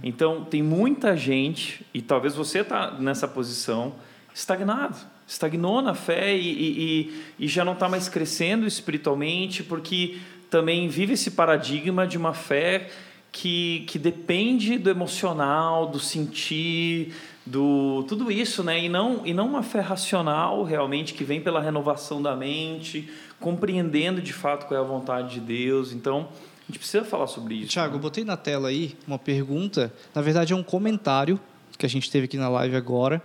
Então, tem muita gente, e talvez você está nessa posição, estagnado. Estagnou na fé e, e, e- e já não está mais crescendo espiritualmente, porque também vive esse paradigma de uma fé que, que depende do emocional, do sentir, do tudo isso, né? E não e não uma fé racional realmente que vem pela renovação da mente, compreendendo de fato qual é a vontade de Deus. Então, a gente precisa falar sobre isso.
Tiago, eu botei na tela aí uma pergunta. Na verdade, é um comentário que a gente teve aqui na live agora,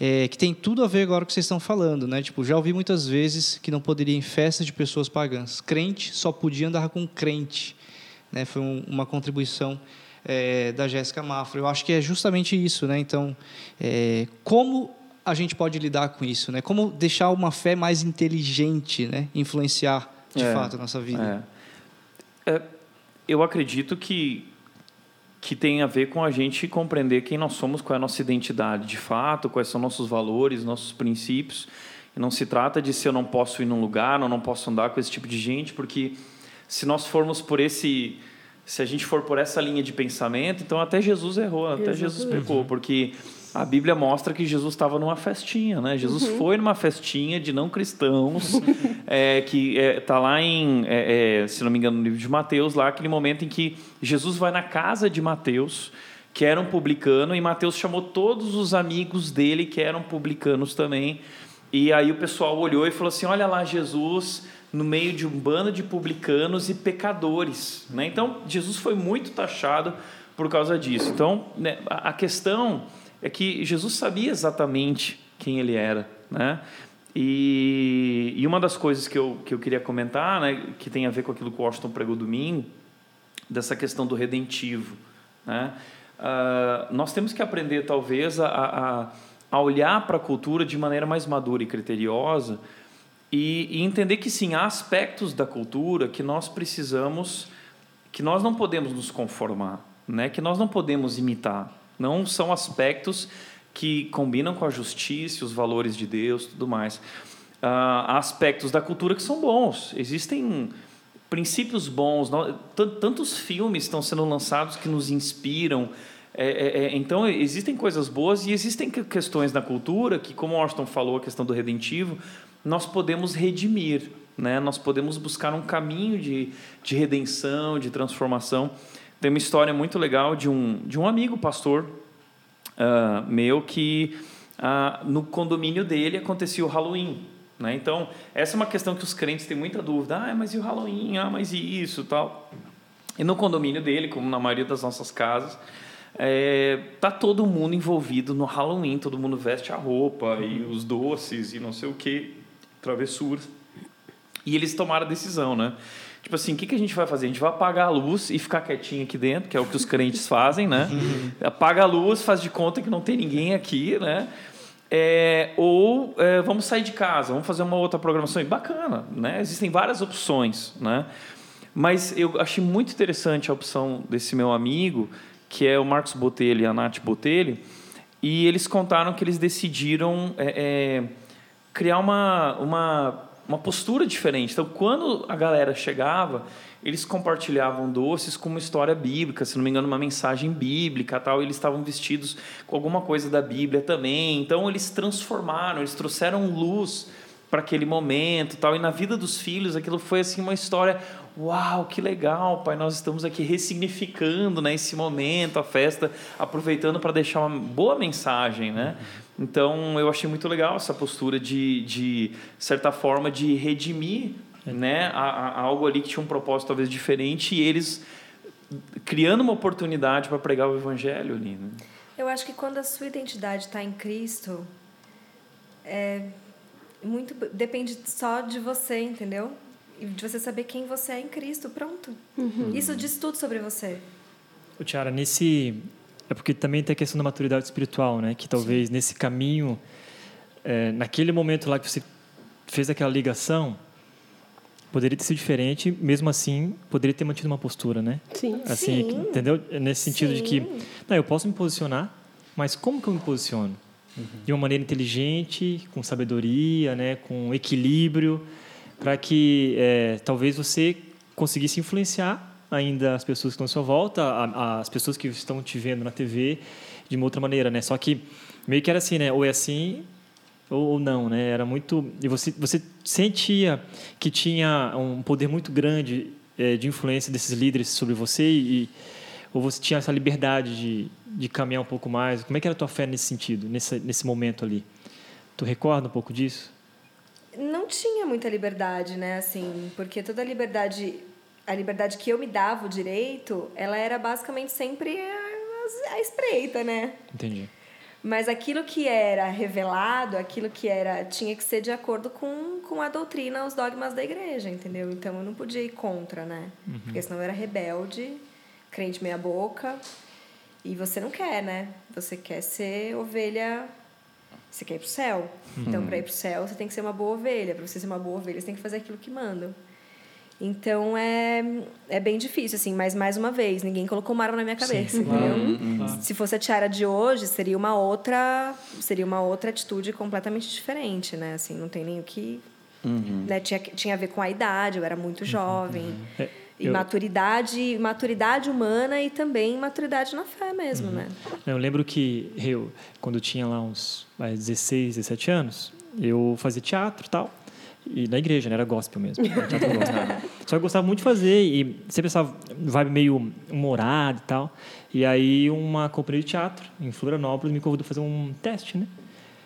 é, que tem tudo a ver agora com o que vocês estão falando, né? Tipo, já ouvi muitas vezes que não poderia ir em festas de pessoas pagãs. Crente só podia andar com crente, né? Foi um- uma contribuição é, da Jéssica Mafra. Eu acho que é justamente isso, né? Então, é, como a gente pode lidar com isso, né? Como deixar uma fé mais inteligente, né? Influenciar de
É,
fato a nossa vida.
É. É, eu acredito que que tem a ver com a gente compreender quem nós somos, qual é a nossa identidade de fato, quais são nossos valores, nossos princípios. E não se trata de se eu não posso ir num lugar, ou não posso andar com esse tipo de gente, porque se nós formos por esse se a gente for por essa linha de pensamento, então até Jesus errou, até Jesus pecou, porque a Bíblia mostra que Jesus estava numa festinha, né? Jesus
Uhum.
foi numa festinha de não cristãos, é, que está lá em, é, é, se não me engano, no livro de Mateus, lá aquele momento em que Jesus vai na casa de Mateus, que era um publicano, e Mateus chamou todos os amigos dele que eram publicanos também. E aí o pessoal olhou e falou assim: Olha lá, Jesus no meio de um bando de publicanos e pecadores. Né? Então, Jesus foi muito taxado por causa disso. Então, né, a questão é que Jesus sabia exatamente quem ele era. Né? E, e uma das coisas que eu, que eu queria comentar, né, que tem a ver com aquilo que o Washington pregou domingo, dessa questão do redentivo. Né? Ah, nós temos que aprender, talvez, a, a, a olhar para a cultura de maneira mais madura e criteriosa e, e entender que, sim, há aspectos da cultura que nós precisamos, que nós não podemos nos conformar, né? que nós não podemos imitar. Não são aspectos que combinam com a justiça, os valores de Deus tudo mais. Ah, há aspectos da cultura que são bons. Existem princípios bons. Tantos filmes estão sendo lançados que nos inspiram. É, é, é, então, existem coisas boas e existem que- questões na cultura que, como Washington falou, a questão do redentivo, nós podemos redimir. Né? Nós podemos buscar um caminho de, de redenção, de transformação. Tem uma história muito legal de um, de um amigo pastor ah, meu que ah, no condomínio dele acontecia o Halloween. Né? Então, essa é uma questão que os crentes têm muita dúvida. Ah, mas e o Halloween? Ah, mas e isso tal? E no condomínio dele, como na maioria das nossas casas, é, tá todo mundo envolvido no Halloween. Todo mundo veste a roupa e os doces e não sei o que, travessuras. E eles tomaram a decisão, né? Tipo assim, o que, que a gente vai fazer? A gente vai apagar a luz e ficar quietinho aqui dentro, que é o que os crentes fazem, né? Apaga a luz, faz de conta que não tem ninguém aqui, né? É, ou é, vamos sair de casa, vamos fazer uma outra programação. E bacana, né? Existem várias opções, né? Mas eu achei muito interessante a opção desse meu amigo, que é o Marcos Botelho e a Nath Botelho, e eles contaram que eles decidiram é, é, criar uma, uma, uma postura diferente. Então, quando a galera chegava, eles compartilhavam doces com uma história bíblica, se não me engano, uma mensagem bíblica, tal. Eles estavam vestidos com alguma coisa da Bíblia também. Então, eles transformaram, eles trouxeram luz para aquele momento, tal. E na vida dos filhos, aquilo foi assim uma história Uau, que legal, pai! Nós estamos aqui ressignificando né, esse momento, a festa, aproveitando para deixar uma boa mensagem, né? Então, eu achei muito legal essa postura de, de certa forma, de redimir né, a, a algo ali que tinha um propósito talvez diferente e eles criando uma oportunidade para pregar o evangelho ali. Né?
Eu acho que quando a sua identidade está em Cristo, é muito depende só de você, entendeu? E de você saber quem você é em Cristo, pronto.
Uhum.
Isso diz tudo sobre você.
O Tiara, nesse é porque também tem a questão da maturidade espiritual, né? Que talvez Sim. nesse caminho, é, naquele momento lá que você fez aquela ligação, poderia ter sido diferente, mesmo assim, poderia ter mantido uma postura, né?
Sim.
Assim,
Sim.
entendeu? Nesse sentido
Sim.
de que, não, eu posso me posicionar, mas como que eu me posiciono? Uhum. De uma maneira inteligente, com sabedoria, né? Com equilíbrio, para que é, talvez você conseguisse influenciar ainda as pessoas que estão à sua volta, a, as pessoas que estão te vendo na TV de uma outra maneira, né? Só que meio que era assim, né? Ou é assim ou, ou não, né? Era muito e você você sentia que tinha um poder muito grande é, de influência desses líderes sobre você e ou você tinha essa liberdade de, de caminhar um pouco mais? Como é que era a tua fé nesse sentido, nesse nesse momento ali? Tu recorda um pouco disso?
Não tinha muita liberdade, né? Assim, porque toda liberdade a liberdade que eu me dava o direito, ela era basicamente sempre a, a espreita, né?
Entendi.
Mas aquilo que era revelado, aquilo que era tinha que ser de acordo com, com a doutrina, os dogmas da igreja, entendeu? Então eu não podia ir contra, né?
Uhum.
Porque senão eu era rebelde, crente meia boca. E você não quer, né? Você quer ser ovelha você quer ir pro céu. Então, para ir pro céu, você tem que ser uma boa ovelha. Para você ser uma boa ovelha, você tem que fazer aquilo que mandam. Então é, é bem difícil, assim, mas mais uma vez, ninguém colocou Mara na minha cabeça,
Sim.
entendeu?
Uhum.
Se fosse a Tiara de hoje, seria uma outra, seria uma outra atitude completamente diferente, né? Assim, não tem nem o que.
Uhum.
Né? Tinha, tinha a ver com a idade, eu era muito jovem.
É,
E
eu-
maturidade, maturidade humana e também maturidade na fé mesmo, né?
Eu lembro que eu, quando eu tinha lá uns vai, 16, 17 anos, eu fazia teatro e tal. E na igreja, né? Era gospel mesmo. Teatro gospel. Só que eu gostava muito de fazer e sempre essa vibe meio humorada e tal. E aí uma companhia de teatro em Florianópolis me convidou para fazer um teste, né?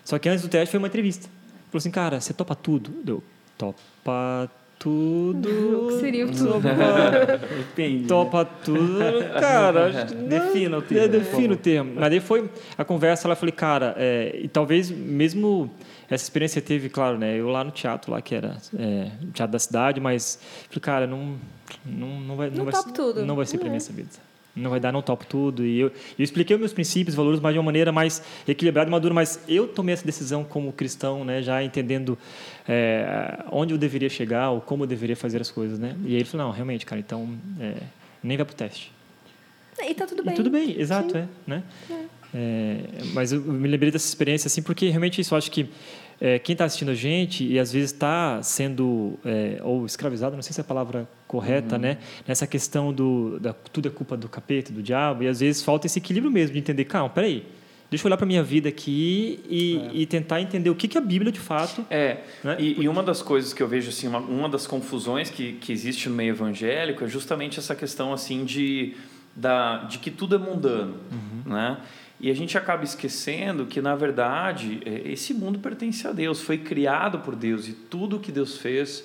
Só que antes do teste foi uma entrevista. Falou assim, cara, você topa tudo? Eu, topa tudo.
O que seria o tudo?
Topa,
Depende.
topa tudo. Cara, acho que
Defina o
é,
termo.
defina o termo. Mas daí foi a conversa, ela falei, cara, é, e talvez mesmo essa experiência teve, claro, né? Eu lá no teatro, lá que era é, o teatro da cidade, mas falei, cara, não, não, não vai, não,
Não
vai
tudo.
não vai ser para
é.
essa vida. Não vai dar, não topo tudo. E eu, eu expliquei os meus princípios, valores, mas de uma maneira mais equilibrada e madura. Mas eu tomei essa decisão como cristão, né? Já entendendo é, onde eu deveria chegar ou como eu deveria fazer as coisas, né? E aí ele falou, não, realmente, cara, então é, nem vai pro teste.
E tá tudo
E
bem.
tudo bem, exato, é, né? É, mas eu me lembrei dessa experiência assim porque realmente isso eu acho que é, quem está assistindo a gente e às vezes está sendo é, ou escravizado, não sei se é a palavra correta, né? Nessa questão do da, tudo é culpa do capeta, do diabo e às vezes falta esse equilíbrio mesmo de entender, calma, peraí, deixa eu olhar para minha vida aqui e, e tentar entender o que, que a Bíblia de fato
É,
Né?
e, e uma das coisas que eu vejo assim, uma, uma das confusões que, que existe no meio evangélico é justamente essa questão assim de, da, de que tudo é mundano, né? E a gente acaba esquecendo que na verdade é, esse mundo pertence a Deus, foi criado por Deus e tudo que Deus fez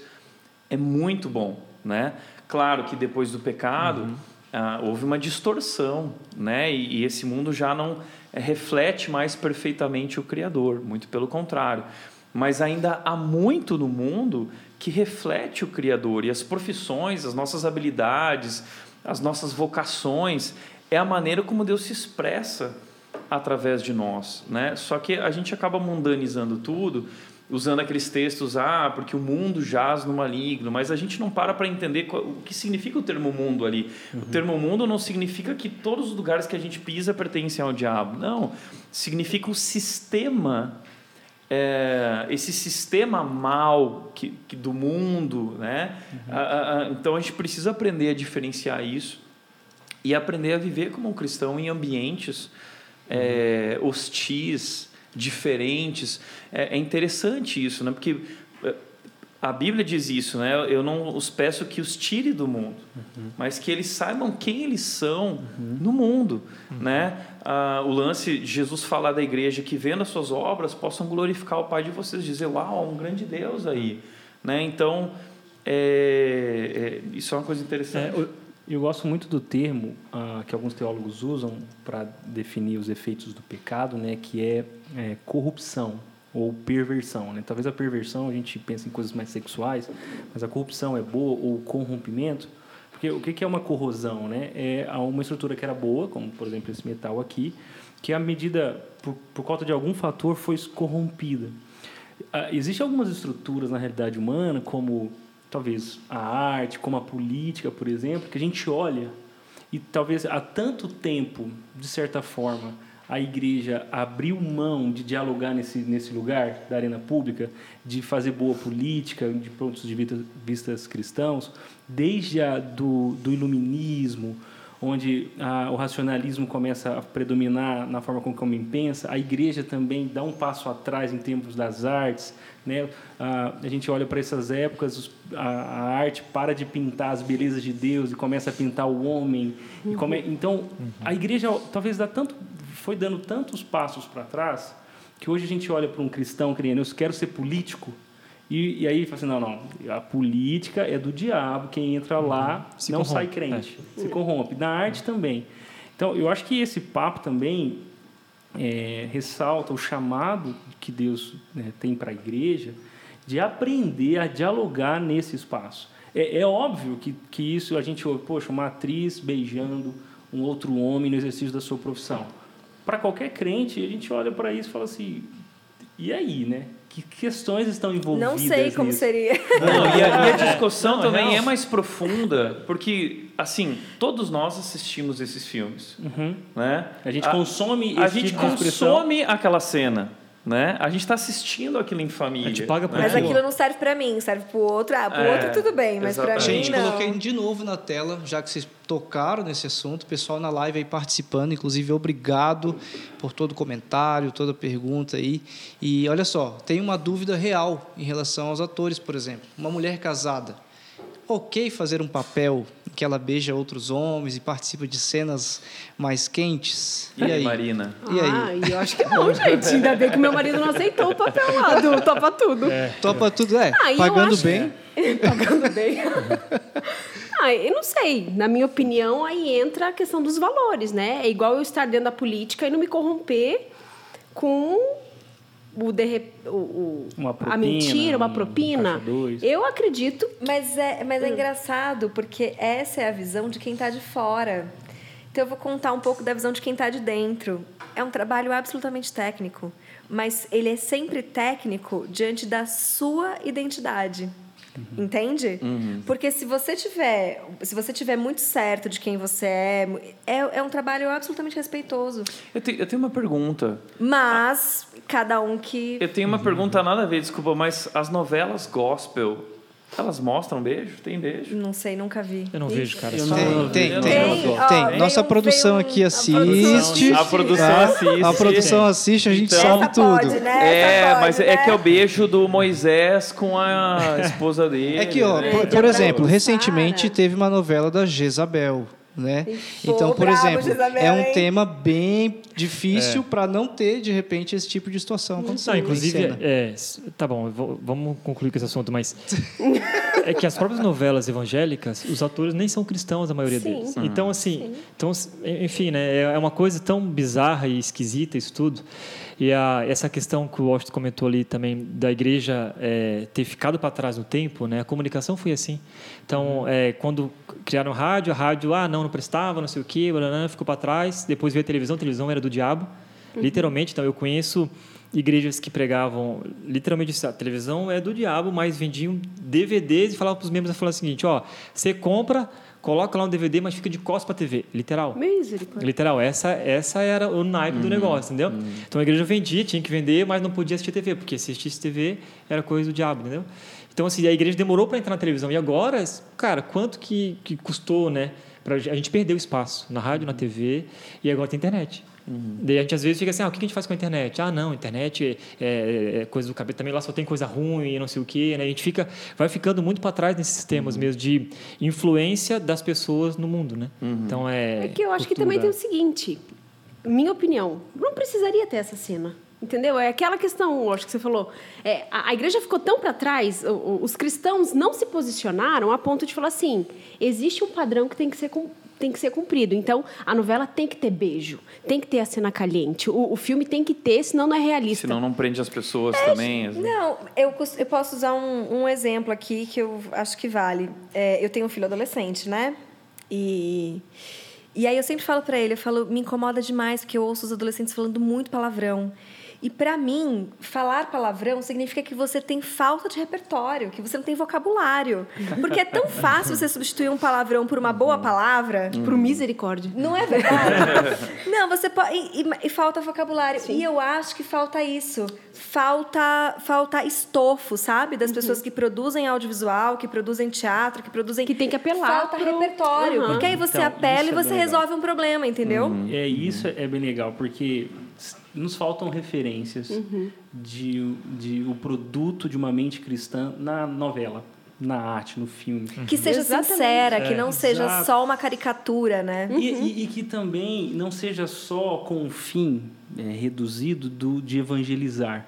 é muito bom, né? Claro que depois do pecado ah, houve uma distorção, né? E, e esse mundo já não eh, reflete mais perfeitamente o Criador, muito pelo contrário. Mas ainda há muito no mundo que reflete o Criador e as profissões, as nossas habilidades, as nossas vocações é a maneira como Deus se expressa através de nós, né? Só que a gente acaba mundanizando tudo, usando aqueles textos, ah, porque o mundo jaz no maligno, mas a gente não para para entender o que significa o termo mundo ali. O termo mundo não significa que todos os lugares que a gente pisa pertencem ao diabo. Não, significa o sistema é, esse sistema mal que, que do mundo, né? A- a- então a gente precisa aprender a diferenciar isso e aprender a viver como um cristão em ambientes é, hostis, diferentes. É, é interessante isso, né? Porque é, a Bíblia diz isso, né? Eu não os peço que os tire do mundo, mas que eles saibam quem eles são no mundo, né? Ah, o lance de Jesus falar da igreja que vendo as suas obras possam glorificar o Pai de vocês, dizer, uau, há um grande Deus aí, né? Então, é, é, isso é uma coisa interessante.
É, eu, eu gosto muito do termo ah, que alguns teólogos usam para definir os efeitos do pecado, né, que é, é, corrupção ou perversão. Né? Talvez a perversão a gente pensa em coisas mais sexuais, mas a corrupção é boa ou corrompimento. Porque o que é uma corrosão? Né? É uma estrutura que era boa, como por exemplo esse metal aqui, que à medida, por, por conta de algum fator, foi corrompida. Ah, Existem algumas estruturas na realidade humana, como talvez a arte, como a política, por exemplo, que a gente olha e talvez há tanto tempo, de certa forma, a igreja abriu mão de dialogar nesse, nesse lugar da arena pública, de fazer boa política, de pontos de vista vistas cristãos, desde a, do, do iluminismo, onde ah, o racionalismo começa a predominar na forma como o homem pensa, a igreja também dá um passo atrás em termos das artes. Né? Ah, a gente olha para essas épocas, os- a, a arte para de pintar as belezas de Deus e começa a pintar o homem. E come- então, a igreja talvez dá tanto, foi dando tantos passos para trás que hoje a gente olha para um cristão querendo, eu quero ser político, e, e aí fala assim, não, não, a política é do diabo, quem entra lá
Se
não
corrompe,
sai crente, se corrompe. Na arte também. Então, eu acho que esse papo também é, ressalta o chamado que Deus né, tem para a igreja de aprender a dialogar nesse espaço. É, é óbvio que, que isso a gente ouve, poxa, uma atriz beijando um outro homem no exercício da sua profissão. Para qualquer crente, a gente olha para isso e fala assim, e aí, né? Que questões estão envolvidas
Não sei como
nisso?
seria.
Não, e a, e a discussão
é
também é mais profunda, porque, assim, todos nós assistimos esses filmes. Né?
A gente consome
A
esse
gente
tipo
consome aquela cena. Né? A gente está assistindo aquilo em família.
A gente paga por
né?
Mas aquilo não serve pra mim, serve pro outro. Ah, pro
É,
outro tudo bem, mas
exatamente.
mim
Gente,
não.
coloquei de novo na tela, já que vocês tocaram nesse assunto, o pessoal na live aí participando, inclusive obrigado por todo comentário, toda pergunta aí. E olha só, tem uma dúvida real em relação aos atores, por exemplo. Uma mulher casada, ok fazer um papel que ela beija outros homens e participa de cenas mais quentes? E aí?
Marina?
E aí?
Ah, e eu acho que não, gente. Ainda bem que meu marido não aceitou o papel lá do topa tudo.
Topa tudo, é,
Ah, e
pagando bem.
Pagando bem. ah, eu não sei. Na minha opinião, aí entra a questão dos valores, né? É igual eu estar dentro da política e não me corromper com o, derre... o, o-
Uma
a
propina,
mentira, uma
um
propina.
dois.
Eu acredito
Mas é, mas é engraçado, porque essa é a visão de quem está de fora. Então eu vou contar um pouco da visão de quem está de dentro. É um trabalho absolutamente técnico, mas ele é sempre técnico diante da sua identidade. Entende? Porque se você tiver, se você tiver muito certo de quem você é, é, é um trabalho absolutamente respeitoso.
Eu, te- eu tenho uma pergunta.
Mas cada um que
Eu tenho uma pergunta nada a ver, desculpa, mas as novelas gospel, elas mostram beijo? Tem beijo?
não sei, nunca vi.
Eu não vejo, cara.
Tem, tem, tem. Nossa produção aqui
a
assiste.
A produção
tá?
assiste.
A produção assiste, a gente
Então-
sabe tudo.
pode, né?
É, mas é
né?
que é o beijo do Moisés com a esposa dele.
É que, ó,
né?
por, por exemplo, recentemente teve uma novela da Jezabel, né? Então, por
brabo,
exemplo, é um tema bem difícil para não ter, de repente, esse tipo de situação acontecendo.
Não, inclusive, é, s- tá bom, vou- vamos concluir com esse assunto, mas é que as próprias novelas evangélicas, os atores nem são cristãos, a maioria
Sim.
deles. Então, assim, então, enfim, né, é uma coisa tão bizarra e esquisita isso tudo. E a, essa questão que o Washington comentou ali também da igreja é, ter ficado para trás no tempo, né? A comunicação foi assim. Então, é, quando criaram rádio, a rádio, ah, não, não prestava, não sei o quê, blá, ficou para trás. Depois veio a televisão, a televisão era do diabo. Literalmente, então, eu conheço igrejas que pregavam literalmente a televisão é do diabo, mas vendiam DVDs e falavam para os membros falavam o seguinte, ó, você compra, coloca lá um DVD, mas fica de costas para a TV, literal.
Misericórdia.
Literal, essa, essa era o naipe do negócio, entendeu? Então a igreja vendia, tinha que vender, mas não podia assistir TV, porque se assistisse TV era coisa do diabo, entendeu? Então, assim, a igreja demorou para entrar na televisão. E agora, cara, quanto que, que custou, né? Pra, a gente perdeu espaço na rádio, na TV, e agora tem internet. Daí a gente às vezes fica assim, ah, o que a gente faz com a internet? Ah, não, internet é, é- é coisa do cabelo, também lá só tem coisa ruim e não sei o quê, né? A gente fica, vai ficando muito para trás nesses temas mesmo de influência das pessoas no mundo, né? Então é.
É que eu acho que também tem o seguinte, minha opinião, não precisaria ter essa cena. Entendeu? É aquela questão, acho que você falou. é, a, a igreja ficou tão para trás, o- o- os cristãos não se posicionaram a ponto de falar assim: existe um padrão que tem que ser, tem que ser cumprido. Então, a novela tem que ter beijo, tem que ter a cena caliente, o, o filme tem que ter, senão não é realista.
Senão não prende as pessoas também. assim.
Não, eu, eu posso usar um, um exemplo aqui que eu acho que vale. É, eu tenho um filho adolescente, né? E, e aí eu sempre falo pra ele, eu falo, me incomoda demais porque eu ouço os adolescentes falando muito palavrão. E pra mim, falar palavrão significa que você tem falta de repertório, que você não tem vocabulário. Porque é tão fácil você substituir um palavrão por uma boa palavra.
Pro misericórdia.
Não é verdade? não, você pode. E, e- e falta vocabulário. E eu acho que falta isso. Falta, falta estofo, sabe? Das pessoas que produzem audiovisual, que produzem teatro, que produzem.
Que tem que apelar
Falta
pro-
repertório.
Aham.
Porque aí você
Então,
apela e
é
você
bem
resolve um problema, entendeu?
É, isso é bem legal, porque nos faltam referências de, de o produto de uma mente cristã na novela, na arte, no filme.
Que seja
Exatamente.
sincera, que
É,
não seja
exato.
só uma caricatura, né?
E, e- e que também não seja só com o fim é, reduzido do, de evangelizar.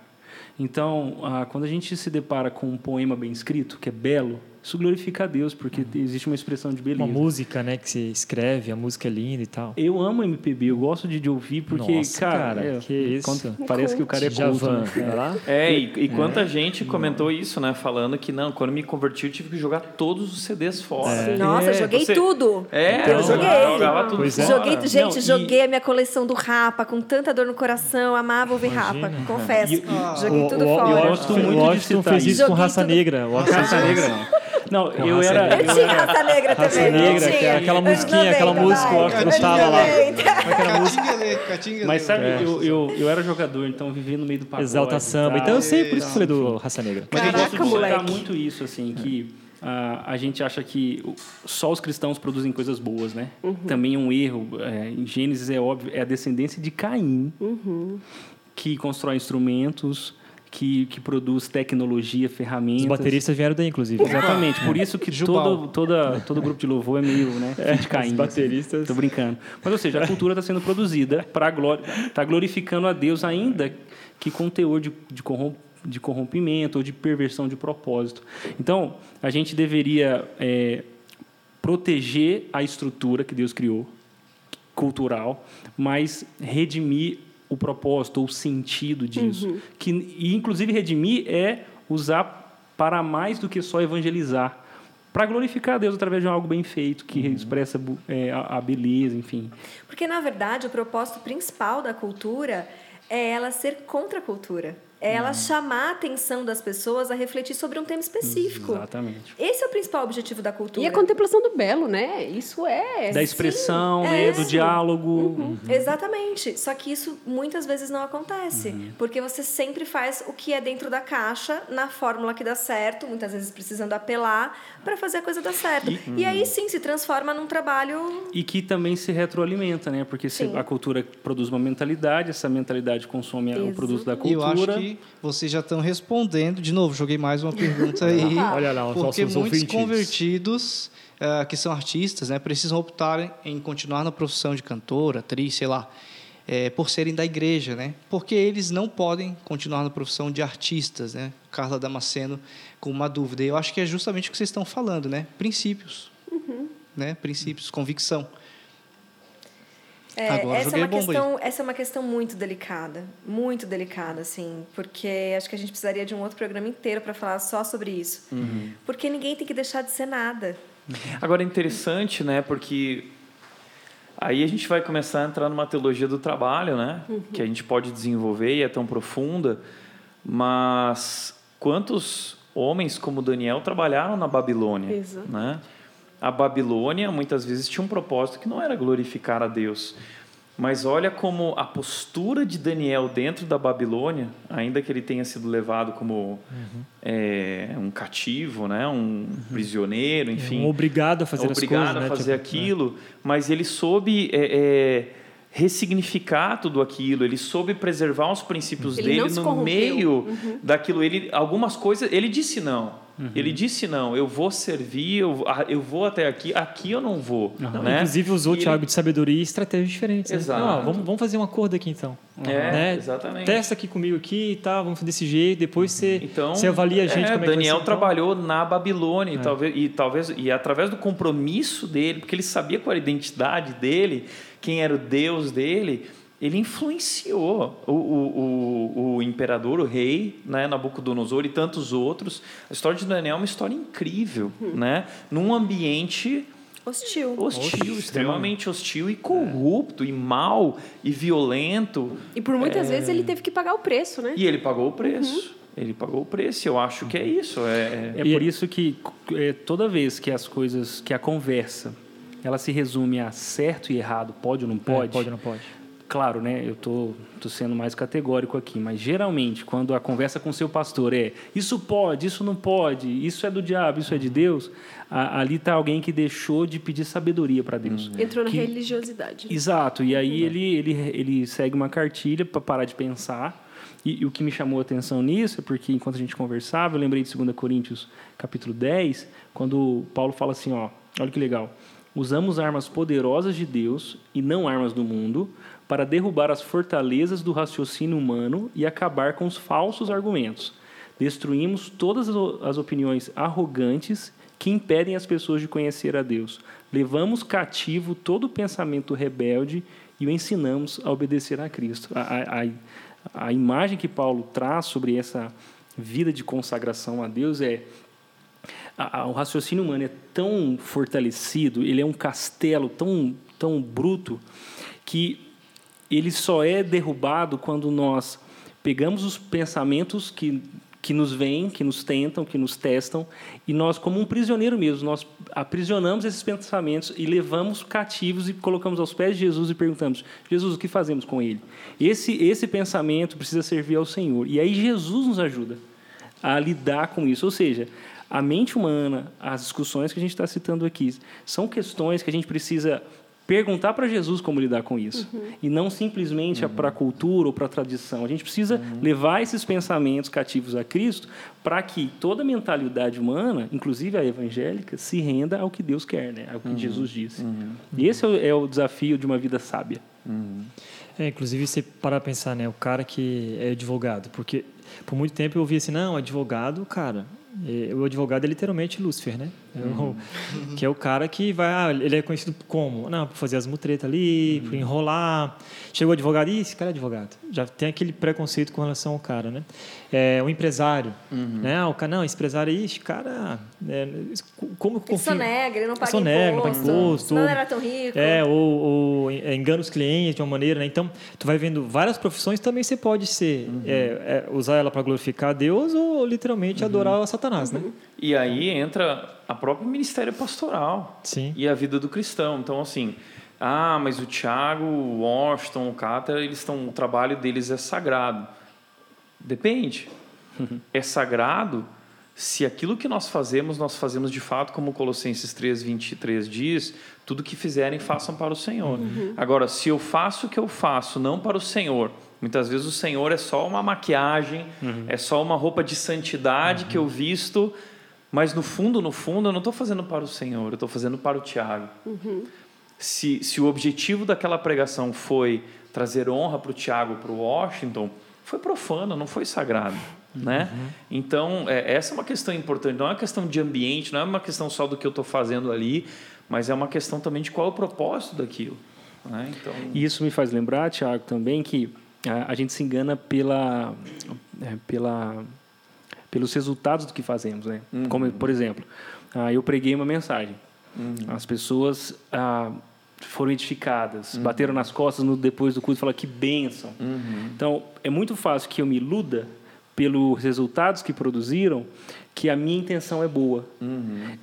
Então, ah, quando a gente se depara com um poema bem escrito, que é belo, isso glorifica a Deus, porque existe uma expressão de beleza.
Uma música, né, que se escreve, a música é linda e tal.
Eu amo MPB, eu gosto de, de ouvir, porque,
Nossa,
cara,
cara,
é,
que isso.
parece que o cara é culto,
Javan,
né?
É, e, e quanta gente comentou isso, né? Falando que não, quando me converti eu tive que jogar todos os CDs fora.
Nossa,
É,
joguei
você-
tudo.
É,
eu joguei.
jogava tudo
Pois é.
fora.
Joguei, gente,
Não, e-
joguei a minha coleção do Rapa com tanta dor no coração, amava ouvir Rapa, confesso. joguei tudo
o,
fora.
O,
Eu gosto muito de citar
fez
isso.
com raça negra.
Raça Negra. Não,
Com
eu
raça
era.
negra.
Eu tinha raça negra também.
Raça Negra,
eu
que
tinha.
é aquela musiquinha, aquela
90,
música,
Anos
gostava lá.
90.
Catinga lê, Catinga
Mas sabe,
É.
eu, eu, eu era jogador, então vivia no meio do pagode.
Exalta
e
samba. Então eu sei, por isso que eu falei do Raça Negra.
Mas eu gosto de citar
moleque.
muito isso, assim, que ah, a gente acha que só os cristãos produzem coisas boas, né? Também é um erro. é, em Gênesis é óbvio, é a descendência de Caim que constrói instrumentos, que, que produz tecnologia, ferramentas.
Os bateristas vieram daí, inclusive.
Exatamente, por isso que todo, toda, todo grupo de louvor é meio, né, de Caim.
os bateristas.
Tô brincando. Mas, ou seja, a cultura está sendo produzida para glória, está glorificando a Deus ainda que com teor de, de, corrom- de corrompimento ou de perversão de propósito. Então, a gente deveria é, proteger a estrutura que Deus criou, cultural, mas redimir o propósito ou o sentido disso. Que, e, inclusive, redimir é usar para mais do que só evangelizar. Para glorificar a Deus através de algo bem feito, que expressa bu- é, a, a beleza, enfim.
Porque, na verdade, o propósito principal da cultura é ela ser contra a cultura. É ela chamar a atenção das pessoas a refletir sobre um tema específico.
Exatamente.
Esse é o principal objetivo da cultura.
E a contemplação do belo, né? Isso é.
Da expressão,
é
né, do
isso.
diálogo.
Exatamente. Só que isso muitas vezes não acontece. Porque você sempre faz o que é dentro da caixa, na fórmula que dá certo, muitas vezes precisando apelar para fazer a coisa dar certo. E, aí sim se transforma num trabalho.
E que também se retroalimenta, né? Porque se
Sim.
a cultura produz uma mentalidade, essa mentalidade consome o produto da
E eu
cultura.
acho que vocês já estão respondendo. De novo, joguei mais uma pergunta aí.
Olha lá, os
porque
nossos
muitos
ouvintes.
convertidos ah, que são artistas, né, precisam optar em continuar na profissão de cantor, atriz, sei lá, eh, por serem da igreja, né? Porque eles não podem continuar na profissão de artistas, né? Carla Damasceno com uma dúvida. E eu acho que é justamente o que vocês estão falando, né? Princípios, né? Princípios, convicção.
É,
Agora
essa, é uma
aí.
questão, essa é uma questão muito delicada. Muito delicada, assim. Porque acho que a gente precisaria de um outro programa inteiro para falar só sobre isso. Porque ninguém tem que deixar de ser nada.
Agora é interessante, né? Porque Aí a gente vai começar a entrar numa teologia do trabalho, né? Que a gente pode desenvolver e é tão profunda. Mas quantos homens como Daniel trabalharam na Babilônia,
Exato.
né? A Babilônia muitas vezes tinha um propósito que não era glorificar a Deus. Mas olha como a postura de Daniel dentro da Babilônia, ainda que ele tenha sido levado como é, um cativo, né, um prisioneiro, enfim,
Um obrigado a fazer as
obrigado
coisas,
a
né?
fazer
Tipo,
aquilo, mas ele soube é, é, ressignificar tudo aquilo, ele soube preservar os princípios
Ele não
dele no
corrompeu.
meio
Uhum.
daquilo. Ele, algumas coisas, ele disse não. Ele disse não, eu vou servir, eu, ah, eu vou até aqui, aqui eu não vou.
Não,
né?
Inclusive usou o
E
Thiago de sabedoria e estratégias diferentes. né?
Exato.
Ó, vamos, vamos fazer um acordo aqui então.
É,
né?
exatamente.
Testa aqui comigo aqui e tá, vamos desse jeito, depois você,
Então,
você avalia a gente
é,
como é que
Daniel
ser, então.
trabalhou na Babilônia e talvez e talvez e através do compromisso dele, porque ele sabia qual era a identidade dele, quem era o Deus dele, ele influenciou o, o, o, o imperador, o rei, né, Nabucodonosor e tantos outros. A história de Daniel é uma história incrível, né? Num ambiente
Hostil.
hostil, extremamente hostil e corrupto e mau e violento.
E por muitas
É.
vezes ele teve que pagar o preço, né?
E ele pagou o preço. Ele pagou o preço. Eu acho que é isso. É,
É por isso que é, toda vez que as coisas, que a conversa, ela se resume a certo e errado, pode ou não
É,
pode.
pode ou não pode.
Claro, né? Eu tô, tô sendo mais categórico aqui, mas geralmente quando a conversa com o seu pastor é isso pode, isso não pode, isso é do diabo, isso é de Deus, a- ali está alguém que deixou de pedir sabedoria para Deus.
Entrou na
Que-
religiosidade. né?
Exato, e aí ele, ele, ele segue uma cartilha para parar de pensar. E, e o que me chamou a atenção nisso é porque, enquanto a gente conversava, eu lembrei de 2 Coríntios, capítulo 10, quando Paulo fala assim: ó, olha que legal. Usamos armas poderosas de Deus e não armas do mundo para derrubar as fortalezas do raciocínio humano e acabar com os falsos argumentos. Destruímos todas as o- opiniões arrogantes que impedem as pessoas de conhecer a Deus. Levamos cativo todo pensamento rebelde e o ensinamos a obedecer a Cristo. A, a, a, imagem que Paulo traz sobre essa vida de consagração a Deus é o raciocínio humano é tão fortalecido, ele é um castelo tão, tão bruto, que ele só é derrubado quando nós pegamos os pensamentos que, que nos vêm, que nos tentam, que nos testam, e nós, como um prisioneiro mesmo, nós aprisionamos esses pensamentos e levamos cativos e colocamos aos pés de Jesus e perguntamos: Jesus, o que fazemos com ele? Esse, esse pensamento precisa servir ao Senhor. E aí Jesus nos ajuda a lidar com isso. Ou seja, a mente humana, as discussões que a gente está citando aqui, são questões que a gente precisa perguntar para Jesus como lidar com isso. E não simplesmente para a cultura ou para a tradição. A gente precisa levar esses pensamentos cativos a Cristo para que toda a mentalidade humana, inclusive a evangélica, se renda ao que Deus quer, né? ao que Jesus disse. E esse é o, é o desafio de uma vida sábia.
É, inclusive, você parar pensar, né? O cara que é advogado, porque por muito tempo eu ouvi assim, não, advogado, cara, é, o advogado é literalmente Lúcifer, né? O- Que é o cara que vai, ah, ele é conhecido como? Não, por fazer as mutretas ali, por enrolar. Chegou o advogado, ih, esse cara é advogado. Já tem aquele preconceito com relação ao cara, né? É, o empresário, né? Ah, o cara, não, esse empresário aí, esse cara, é, como eu
Ele
confio?
sonega, ele não paga
Sonega, não paga
imposto. não era tão rico.
É, ou, ou é, engana os clientes de uma maneira, né? Então, tu vai vendo várias profissões, também você pode ser, é, é, usar ela para glorificar a Deus ou literalmente adorar a Satanás, né?
E aí entra a própria ministério pastoral
Sim.
e a vida do cristão. Então, assim, ah, mas o Tiago, o Washington, o Cáter, eles estão, o trabalho deles é sagrado. Depende. É sagrado se aquilo que nós fazemos, nós fazemos de fato, como Colossenses 3, 23 diz, tudo que fizerem, façam para o Senhor. Agora, se eu faço o que eu faço, não para o Senhor, muitas vezes o Senhor é só uma maquiagem, é só uma roupa de santidade que eu visto, mas no fundo, no fundo, eu não estou fazendo para o Senhor, eu estou fazendo para o Tiago. Se, se o objetivo daquela pregação foi trazer honra para o Tiago, para o Washington, foi profano, não foi sagrado. Né? Então, é, essa é uma questão importante. Não é uma questão de ambiente, não é uma questão só do que eu estou fazendo ali, mas é uma questão também de qual é o propósito daquilo. Né? Então,
E isso me faz lembrar, Tiago, também que a, a gente se engana pela, é, pela, pelos resultados do que fazemos. Né? Como, por exemplo, ah, eu preguei uma mensagem. As pessoas ah, foram edificadas, bateram nas costas no, depois do culto e falaram que bênção. Então, é muito fácil que eu me iluda pelos resultados que produziram, que a minha intenção é boa.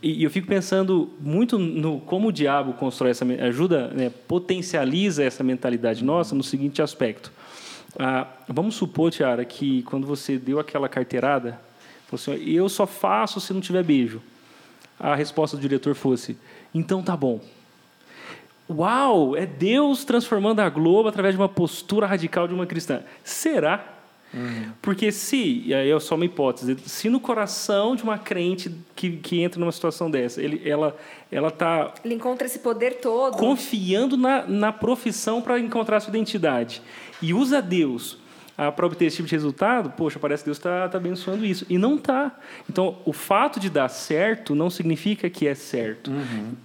E, e eu fico pensando muito no como o diabo constrói essa ajuda, né, potencializa essa mentalidade nossa no seguinte aspecto. Ah, vamos supor, Tiara, que quando você deu aquela carteirada, falou assim, eu só faço se não tiver beijo. A resposta do diretor fosse, então tá bom. Uau, é Deus transformando a Globo através de uma postura radical de uma cristã. Será? Porque se, e aí é só uma hipótese, se no coração de uma crente que, que entra numa situação dessa, ele, ela ela está
Ele encontra esse poder todo.
confiando na, na profissão para encontrar sua identidade e usa Deus para obter esse tipo de resultado, poxa, parece que Deus está tá abençoando isso. E não está. Então, o fato de dar certo não significa que é certo.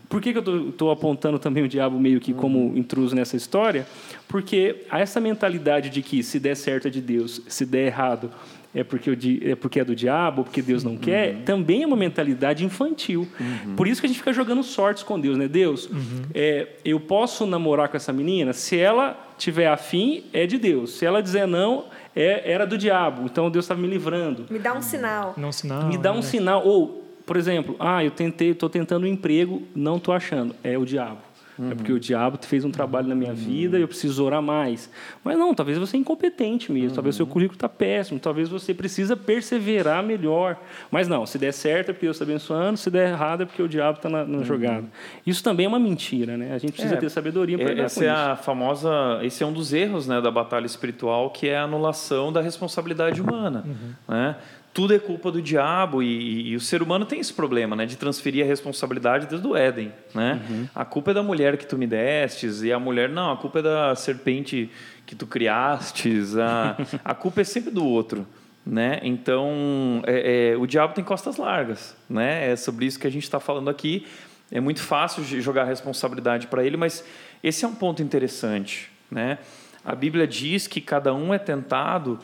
Por que, que eu estou apontando também o diabo meio que como intruso nessa história? Porque há essa mentalidade de que se der certo é de Deus, se der errado é porque, é porque é do diabo, porque Deus não quer, também é uma mentalidade infantil. Por isso que a gente fica jogando sortes com Deus, né? Deus, é, eu posso namorar com essa menina? Se ela tiver afim, é de Deus. Se ela dizer não, é, era do diabo. Então Deus estava me livrando.
Me dá um sinal.
Não sinal.
me dá um
né?
sinal. Ou, por exemplo, ah, eu tentei, estou tentando um emprego, não estou achando. É o diabo. É porque o diabo fez um trabalho na minha vida e eu preciso orar mais. Mas não, talvez você é incompetente mesmo, talvez seu currículo está péssimo, talvez você precisa perseverar melhor. Mas não, se der certo é porque Deus está abençoando, se der errado é porque o diabo está na, na jogada. Isso também é uma mentira, né? A gente precisa
É,
ter sabedoria para
É,
lidar
Essa é a famosa, esse é um dos erros né, da batalha espiritual, que é a anulação da responsabilidade humana. Né? Tudo é culpa do diabo e, e o ser humano tem esse problema né, de transferir a responsabilidade desde o Éden. Né? A culpa é da mulher que tu me destes e a mulher, não, a culpa é da serpente que tu criastes, a, a culpa é sempre do outro. Né? Então, é- é, o diabo tem costas largas. Né? É sobre isso que a gente está falando aqui. É muito fácil de jogar a responsabilidade para ele, mas esse é um ponto interessante. Né? A Bíblia diz que cada um é tentado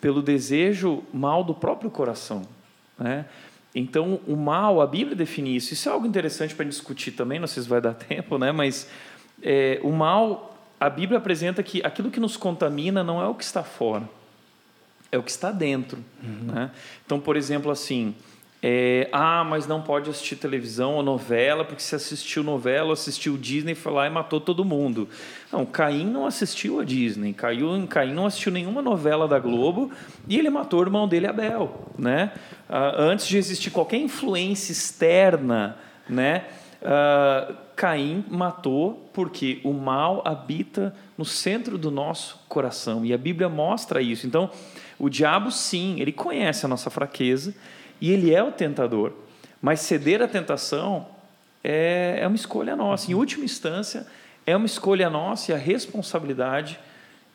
pelo desejo mal do próprio coração. Né? Então, o mal, a Bíblia define isso. Isso é algo interessante para discutir também, não sei se vai dar tempo, né? mas é, o mal, a Bíblia apresenta que aquilo que nos contamina não é o que está fora, é o que está dentro. Né? Então, por exemplo, assim, é, ah, mas não pode assistir televisão ou novela, porque se assistiu novela assistiu Disney, foi lá e matou todo mundo. Não, Caim não assistiu a Disney, Caim, Caim não assistiu nenhuma novela da Globo e ele matou o irmão dele, Abel. Né? Ah, antes de existir qualquer influência externa, né? Ah, Caim matou porque o mal habita no centro do nosso coração e a Bíblia mostra isso. Então, o diabo, sim, ele conhece a nossa fraqueza e ele é o tentador, mas ceder à tentação é, é uma escolha nossa. Em última instância, é uma escolha nossa e a responsabilidade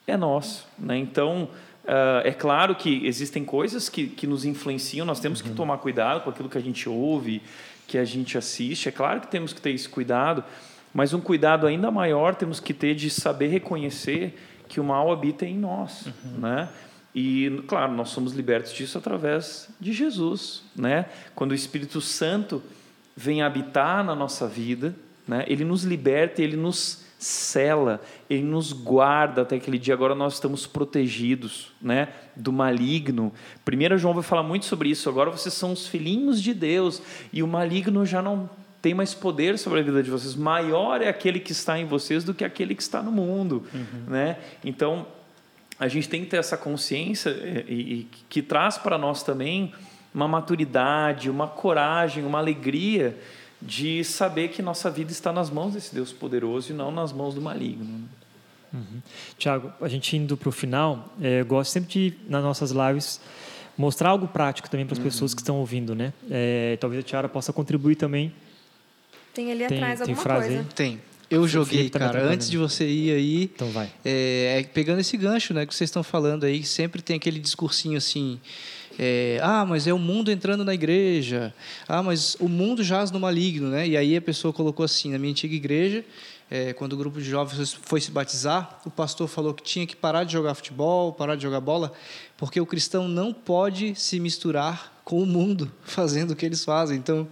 é nossa. Né? Então, ah, é claro que existem coisas que, que nos influenciam, nós temos que tomar cuidado com aquilo que a gente ouve, que a gente assiste. É claro que temos que ter esse cuidado, mas um cuidado ainda maior temos que ter de saber reconhecer que o mal habita em nós. Né? E, claro, nós somos libertos disso através de Jesus. Né? Quando o Espírito Santo vem habitar na nossa vida, né? ele nos liberta, ele nos cela, ele nos guarda até aquele dia. Agora nós estamos protegidos né? do maligno. Primeiro João vai falar muito sobre isso. Agora vocês são os filhinhos de Deus e o maligno já não tem mais poder sobre a vida de vocês. Maior é aquele que está em vocês do que aquele que está no mundo. Né? Então, a gente tem que ter essa consciência e, e que traz para nós também uma maturidade, uma coragem, uma alegria de saber que nossa vida está nas mãos desse Deus poderoso e não nas mãos do maligno.
Tiago, a gente indo para o final, é, eu gosto sempre de, nas nossas lives, mostrar algo prático também para as pessoas que estão ouvindo, né? É, talvez a Tiara possa contribuir também.
Tem ali
Tem-
atrás
tem
alguma
frase
coisa.
aí?
Tem. Eu joguei, cara, antes de você ir aí.
Então vai.
É, é, pegando esse gancho, né, que vocês estão falando aí, que sempre tem aquele discursinho assim. é, ah, mas é o mundo entrando na igreja. Ah, mas o mundo jaz no maligno, né? E aí a pessoa colocou assim, na minha antiga igreja, é, quando o grupo de jovens foi se batizar, o pastor falou que tinha que parar de jogar futebol, parar de jogar bola, porque o cristão não pode se misturar com o mundo fazendo o que eles fazem. Então,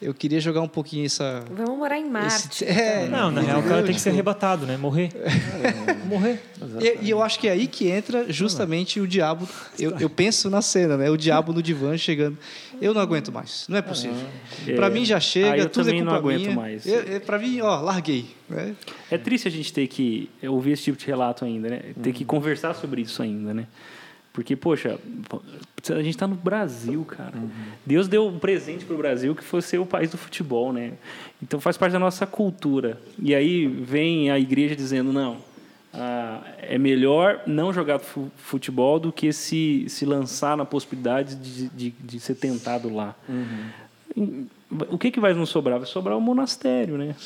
eu queria jogar um pouquinho essa.
Vamos morar em Marte.
esse- é,
Não, na real, o cara tem que ser arrebatado, né? Morrer. Morrer.
E, e eu acho que é aí que entra justamente o diabo. Eu, eu penso na cena, né? O diabo no divã chegando. Eu não aguento mais. Não é possível.
É.
Pra mim já chega,
Ah, eu
tudo
também
é
não
culpa
aguento
minha.
mais.
Eu, eu, pra mim, ó, larguei. né?
É triste a gente ter que ouvir esse tipo de relato ainda, né? Ter que conversar sobre isso ainda, né? Porque, poxa, a gente está no Brasil, cara. Deus deu um presente para o Brasil que foi ser o país do futebol, né? Então faz parte da nossa cultura. E aí vem a igreja dizendo, não, ah, é melhor não jogar fu- futebol do que se, se lançar na possibilidade de, de, de ser tentado lá. O que, que vai nos sobrar? Vai sobrar o monastério, né?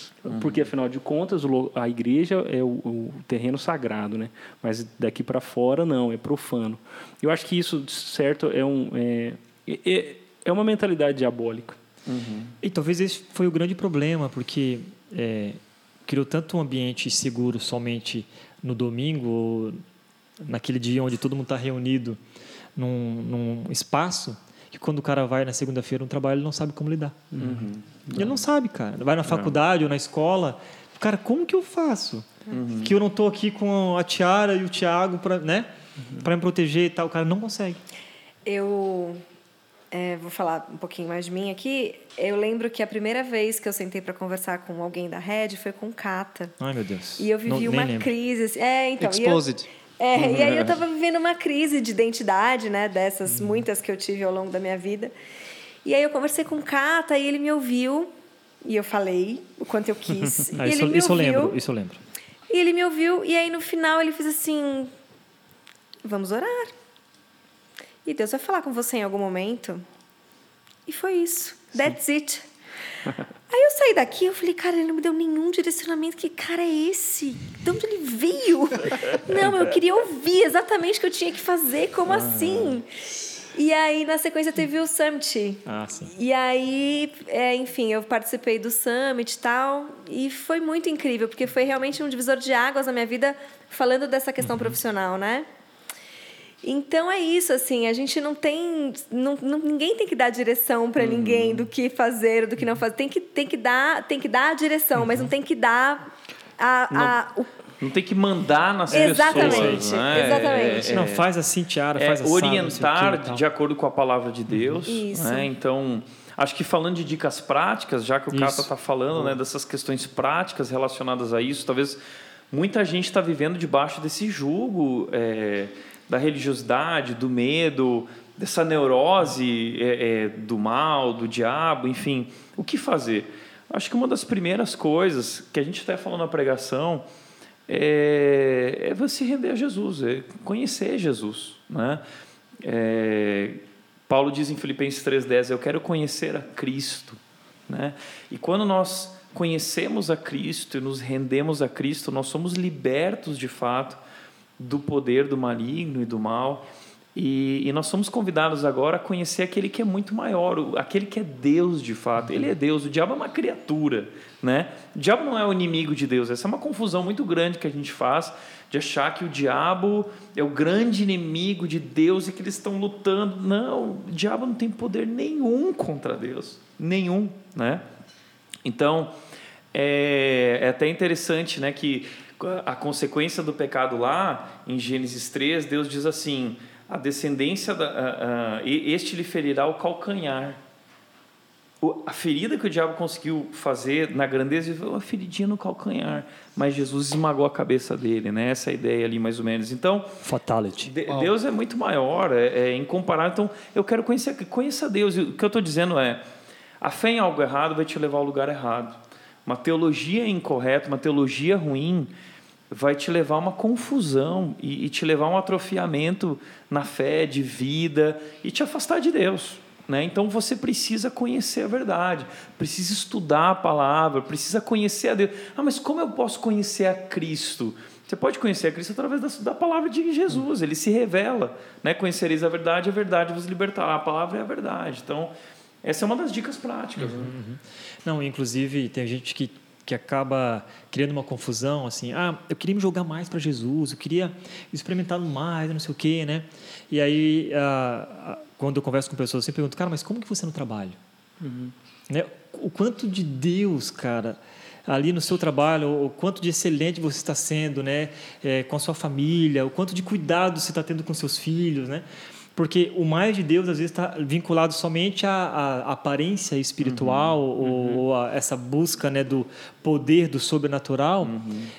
Porque, afinal de contas, a igreja é o, o terreno sagrado, né? Mas daqui para fora, não, é profano. Eu acho que isso, certo, é, um, é, é, é uma mentalidade diabólica.
E talvez esse foi o grande problema, porque é, criou tanto um ambiente seguro somente no domingo, ou naquele dia onde todo mundo está reunido num, num espaço, que quando o cara vai na segunda-feira no trabalho, ele não sabe como lidar. Ele não sabe, cara. Vai na faculdade ou na escola, cara, como que eu faço? Que eu não estou aqui com a Tiara e o Tiago para né? Pra me proteger e tal. O cara não consegue.
Eu é, vou falar um pouquinho mais de mim aqui. Eu lembro que a primeira vez que eu sentei para conversar com alguém da Rede foi com Cata.
Ai, meu Deus.
E eu vivi
Não-
uma
lembro.
crise. assim- É, então. e eu-
Exposed.
É, e aí eu tava vivendo uma crise de identidade, né? Dessas muitas que eu tive ao longo da minha vida. E aí eu conversei com o Cata e ele me ouviu. E eu falei o quanto eu quis.
Ah,
e
isso,
ele me
isso eu
ouviu.
lembro, isso eu lembro.
E ele me ouviu. E aí no final ele fez assim: Vamos orar. E Deus vai falar com você em algum momento. E foi isso. That's it. Aí eu saí daqui eu falei, cara, ele não me deu nenhum direcionamento. Que cara é esse? De onde ele veio? Não, eu queria ouvir exatamente o que eu tinha que fazer. Como assim? E aí, na sequência, teve o Summit.
Ah, sim.
E aí, é, enfim, eu participei do Summit e tal. E foi muito incrível, porque foi realmente um divisor de águas na minha vida, falando dessa questão profissional, né? Então é isso, assim, a gente não tem. Não, não- ninguém tem que dar direção para ninguém do que fazer, do que não fazer. Tem que, tem que, dar, tem que dar a direção, mas não tem que dar a, a, o
Não tem que mandar nas
Exatamente,
pessoas. Né?
exatamente.
É,
Não, faz assim, Tiara,
é
faz assim.
orientar de acordo com a palavra de Deus.
Isso.
Né? Então, acho que falando de dicas práticas, já que o. Cata está falando né, dessas questões práticas relacionadas a isso, talvez muita gente está vivendo debaixo desse jugo é, da religiosidade, do medo, dessa neurose é, é, do mal, do diabo, enfim. O que fazer? Acho que uma das primeiras coisas que a gente até falou na pregação é, é você render a Jesus, é conhecer Jesus. Né? É, Paulo diz em Filipenses 3,10: Eu quero conhecer a Cristo. Né? E quando nós conhecemos a Cristo e nos rendemos a Cristo, nós somos libertos de fato do poder do maligno e do mal. E, e nós somos convidados agora a conhecer aquele que é muito maior, aquele que é Deus de fato. Ele é Deus, o diabo é uma criatura. Né? O diabo não é o inimigo de Deus. Essa é uma confusão muito grande que a gente faz de achar que o diabo é o grande inimigo de Deus e que eles estão lutando. Não, o diabo não tem poder nenhum contra Deus. Nenhum. Né? Então, é, é até interessante né, que a consequência do pecado lá, em Gênesis 3, Deus diz assim: a descendência, da, a- a- este lhe ferirá o calcanhar. O- A ferida que o diabo conseguiu fazer na grandeza foi uma feridinha no calcanhar, mas Jesus esmagou a cabeça dele, né? Essa é a ideia ali, mais ou menos. Então,
Fatality.
de- Deus é muito maior, é, é incomparável. Então, eu quero conhecer, conheça Deus. E O que eu estou dizendo é, a fé em algo errado vai te levar ao lugar errado. Uma teologia incorreta, uma teologia ruim, vai te levar a uma confusão e, e te levar a um atrofiamento na fé, de vida, e te afastar de Deus. Né? Então você precisa conhecer a verdade, precisa estudar a palavra, precisa conhecer a Deus. Ah, mas como eu posso conhecer a Cristo? Você pode conhecer a Cristo através da, da palavra de Jesus, ele se revela. Né? Conhecereis a verdade, a verdade vos libertará. A palavra é a verdade. Então, essa é uma das dicas práticas. né?
Não, inclusive tem gente que, que acaba criando uma confusão, assim, ah, eu queria me jogar mais para Jesus, eu queria experimentar mais, não sei o quê, né? E aí, ah, quando eu converso com pessoas, eu sempre pergunto, cara, mas como que você no trabalho? Né? o quanto de Deus, cara, ali no seu trabalho, o quanto de excelente você está sendo, né, é, com a sua família, o quanto de cuidado você está tendo com seus filhos, né? Porque o mais de Deus às vezes está vinculado somente à, à aparência espiritual ou, ou a essa busca né, do poder do sobrenatural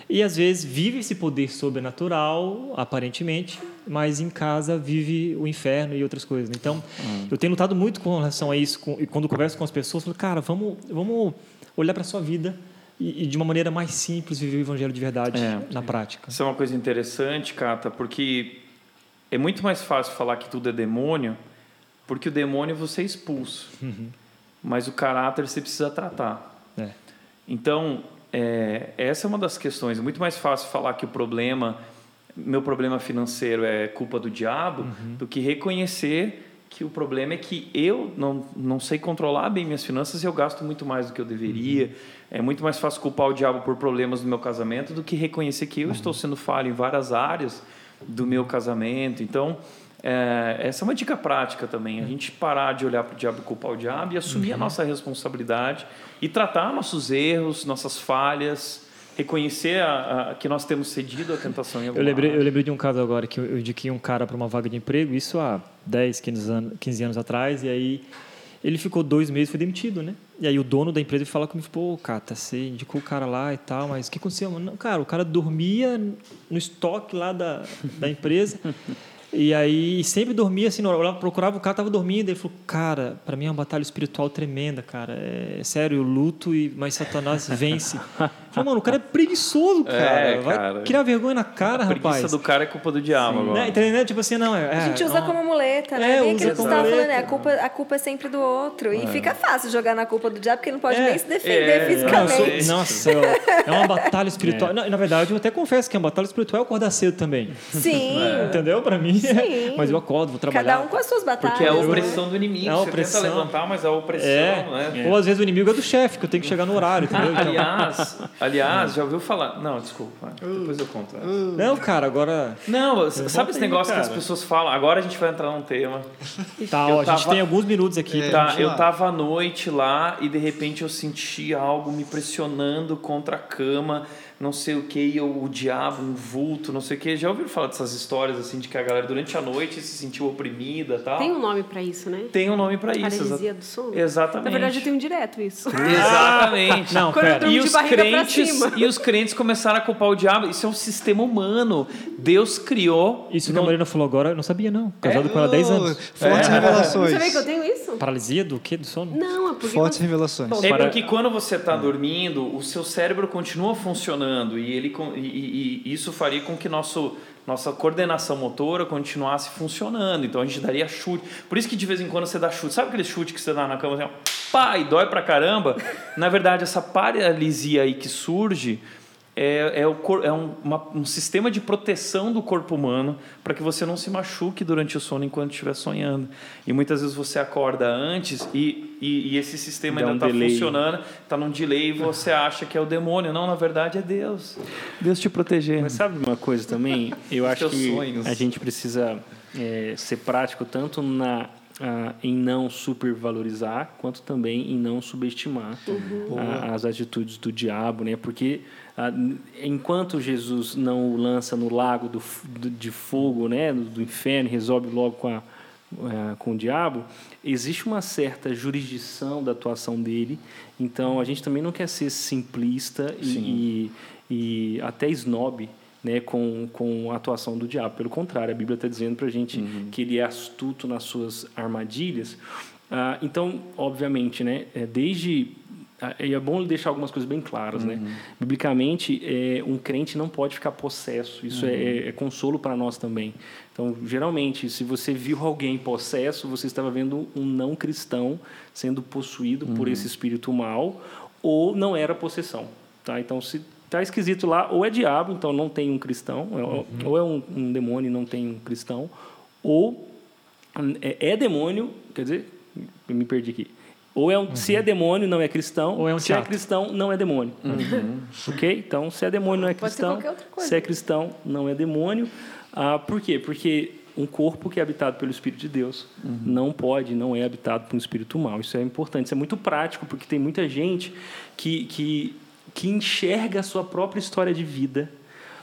e às vezes vive esse poder sobrenatural aparentemente, mas em casa vive o inferno e outras coisas. Então eu tenho lutado muito com relação a isso com- e quando converso com as pessoas, eu falo, cara, vamos, vamos olhar para a sua vida e, e de uma maneira mais simples viver o evangelho de verdade
É.
na prática.
Isso é uma coisa interessante, Cata, porque é muito mais fácil falar que tudo é demônio, porque o demônio você expulsa, mas o caráter você precisa tratar.
É.
Então, é, essa é uma das questões. É muito mais fácil falar que o problema, meu problema financeiro é culpa do diabo, do que reconhecer que o problema é que eu não, não sei controlar bem minhas finanças e eu gasto muito mais do que eu deveria. É muito mais fácil culpar o diabo por problemas do meu casamento do que reconhecer que eu estou sendo falho em várias áreas do meu casamento. Então, é, essa é uma dica prática também. A gente parar de olhar para o diabo e culpar o diabo e assumir a nossa responsabilidade e tratar nossos erros, nossas falhas, reconhecer a- a- que nós temos cedido à tentação em
Eu lembrei, eu lembrei de um caso agora que eu indiquei um cara para uma vaga de emprego, isso há 10, 15 anos, 15 anos atrás, e aí ele ficou dois meses foi demitido, né? E aí o dono da empresa fala comigo, pô, Cata, você indicou o cara lá e tal, mas o que aconteceu? Não, cara, o cara dormia no estoque lá da, da empresa. E aí sempre dormia assim, eu procurava o cara, tava dormindo. Ele falou, cara, para mim é uma batalha espiritual tremenda, cara. É sério, eu luto, e, mas Satanás vence. Eu falei, mano, o cara é preguiçoso, cara.
É,
Vai
cara.
criar vergonha na cara,
a preguiça
rapaz.
do cara é culpa do diabo agora.
Né? Entendeu? Tipo assim, não, é.
A gente
é,
usa
não-
como muleta, né?
É,
Bem aquilo que você falando, né? A culpa, a culpa é sempre do outro. E fica fácil jogar na culpa do diabo, porque ele não pode
É.
nem se defender
É.
Não,
fisicamente.
sou- nossa, é uma batalha espiritual. Não, na verdade, eu até confesso que a batalha espiritual é acordar cedo também.
Sim.
Entendeu? Pra mim.
Sim.
Mas eu acordo, vou trabalhar.
Cada um com as suas batalhas.
Porque é a
né?
opressão do inimigo.
É a
Você
opressão.
tenta levantar, mas a opressão,
É.
né?
Ou às vezes o inimigo é do chefe, que eu tenho que chegar no horário, entendeu? Então-
Aliás, aliás, já ouviu falar? Não, desculpa. Depois eu conto. essa.
Não, cara, agora.
Não, sabe esse
aí,
negócio que as pessoas falam? Agora a gente vai entrar num tema.
Tá, ó, a gente
tava-
tem alguns minutos aqui.
É.
pra-
Tá, eu tava à noite lá e de repente eu senti algo me pressionando contra a cama, não sei o que, e eu, o diabo, um vulto, não sei o que. Já ouviram falar dessas histórias assim de que a galera durante a noite se sentiu oprimida e tal?
Tem um nome pra isso, né?
Tem um nome pra isso.
Paralisia
exa-
do sono?
Exatamente.
Na verdade, eu tenho direto isso.
Exatamente.
Não,
Quando
pera.
E os, crentes, e os crentes começaram a culpar o diabo. Isso é um sistema humano. Deus criou.
Isso que a Marina falou agora, eu não sabia, não. Casado com ela há 10 anos.
Fortes
Você
revelações.
sabia que eu tenho isso?
Paralisia do quê? Do sono?
Não, é porque...
Fortes revelações.
É
Para-
porque quando você está dormindo, o seu cérebro continua funcionando e, ele, e- e isso faria com que nosso, nossa coordenação motora continuasse funcionando. Então a gente daria chute. Por isso que de vez em quando você dá chute. Sabe aquele chute que você dá na cama assim, ó, pá, e dói pra caramba? Na verdade, essa paralisia aí que surge é, é, o, é um, uma- um sistema de proteção do corpo humano para que você não se machuque durante o sono enquanto estiver sonhando. E muitas vezes você acorda antes e, e, e esse sistema
Dá
ainda
um
está
delay.
funcionando, está num delay e você acha que é o demônio. Não, na verdade é Deus. Deus te protegendo.
Mas sabe uma coisa também? Eu acho que
sonhos.
a gente precisa é, ser prático tanto na ah, em não supervalorizar quanto também em não subestimar ah, as atitudes do diabo, né? Porque enquanto Jesus não o lança no lago do, de fogo, né, do, inferno, resolve logo com a eh, com o diabo, existe uma certa jurisdição da atuação dele. Então, a gente também não quer ser simplista e, e, e até snob né, com, com a atuação do diabo. Pelo contrário, a Bíblia está dizendo para a gente que ele é astuto nas suas armadilhas. Ah, então, obviamente, né, é, desde ah, e é bom deixar algumas coisas bem claras, né? Biblicamente, é, um crente não pode ficar possesso. Isso é, é consolo para nós também. Então, geralmente, se você viu alguém possesso, você estava vendo um não cristão sendo possuído por esse espírito mal, ou não era possessão, tá? Então, se tá esquisito lá, ou é diabo, então não tem um cristão, ou- ou é um, um demônio e não tem um cristão, ou é, é demônio, quer dizer, me perdi aqui. Ou é um, se é demônio, não é cristão.
Ou é um
se é
teatro.
cristão, não é demônio. Ok? Então, se é demônio, não é
Pode ser
cristão.
qualquer outra coisa.
Se é cristão, não é demônio. Ah, por quê? Porque um corpo que é habitado pelo Espírito de Deus não pode, não é habitado por um espírito mal. Isso é importante, isso é muito prático, porque tem muita gente que, que, que enxerga a sua própria história de vida.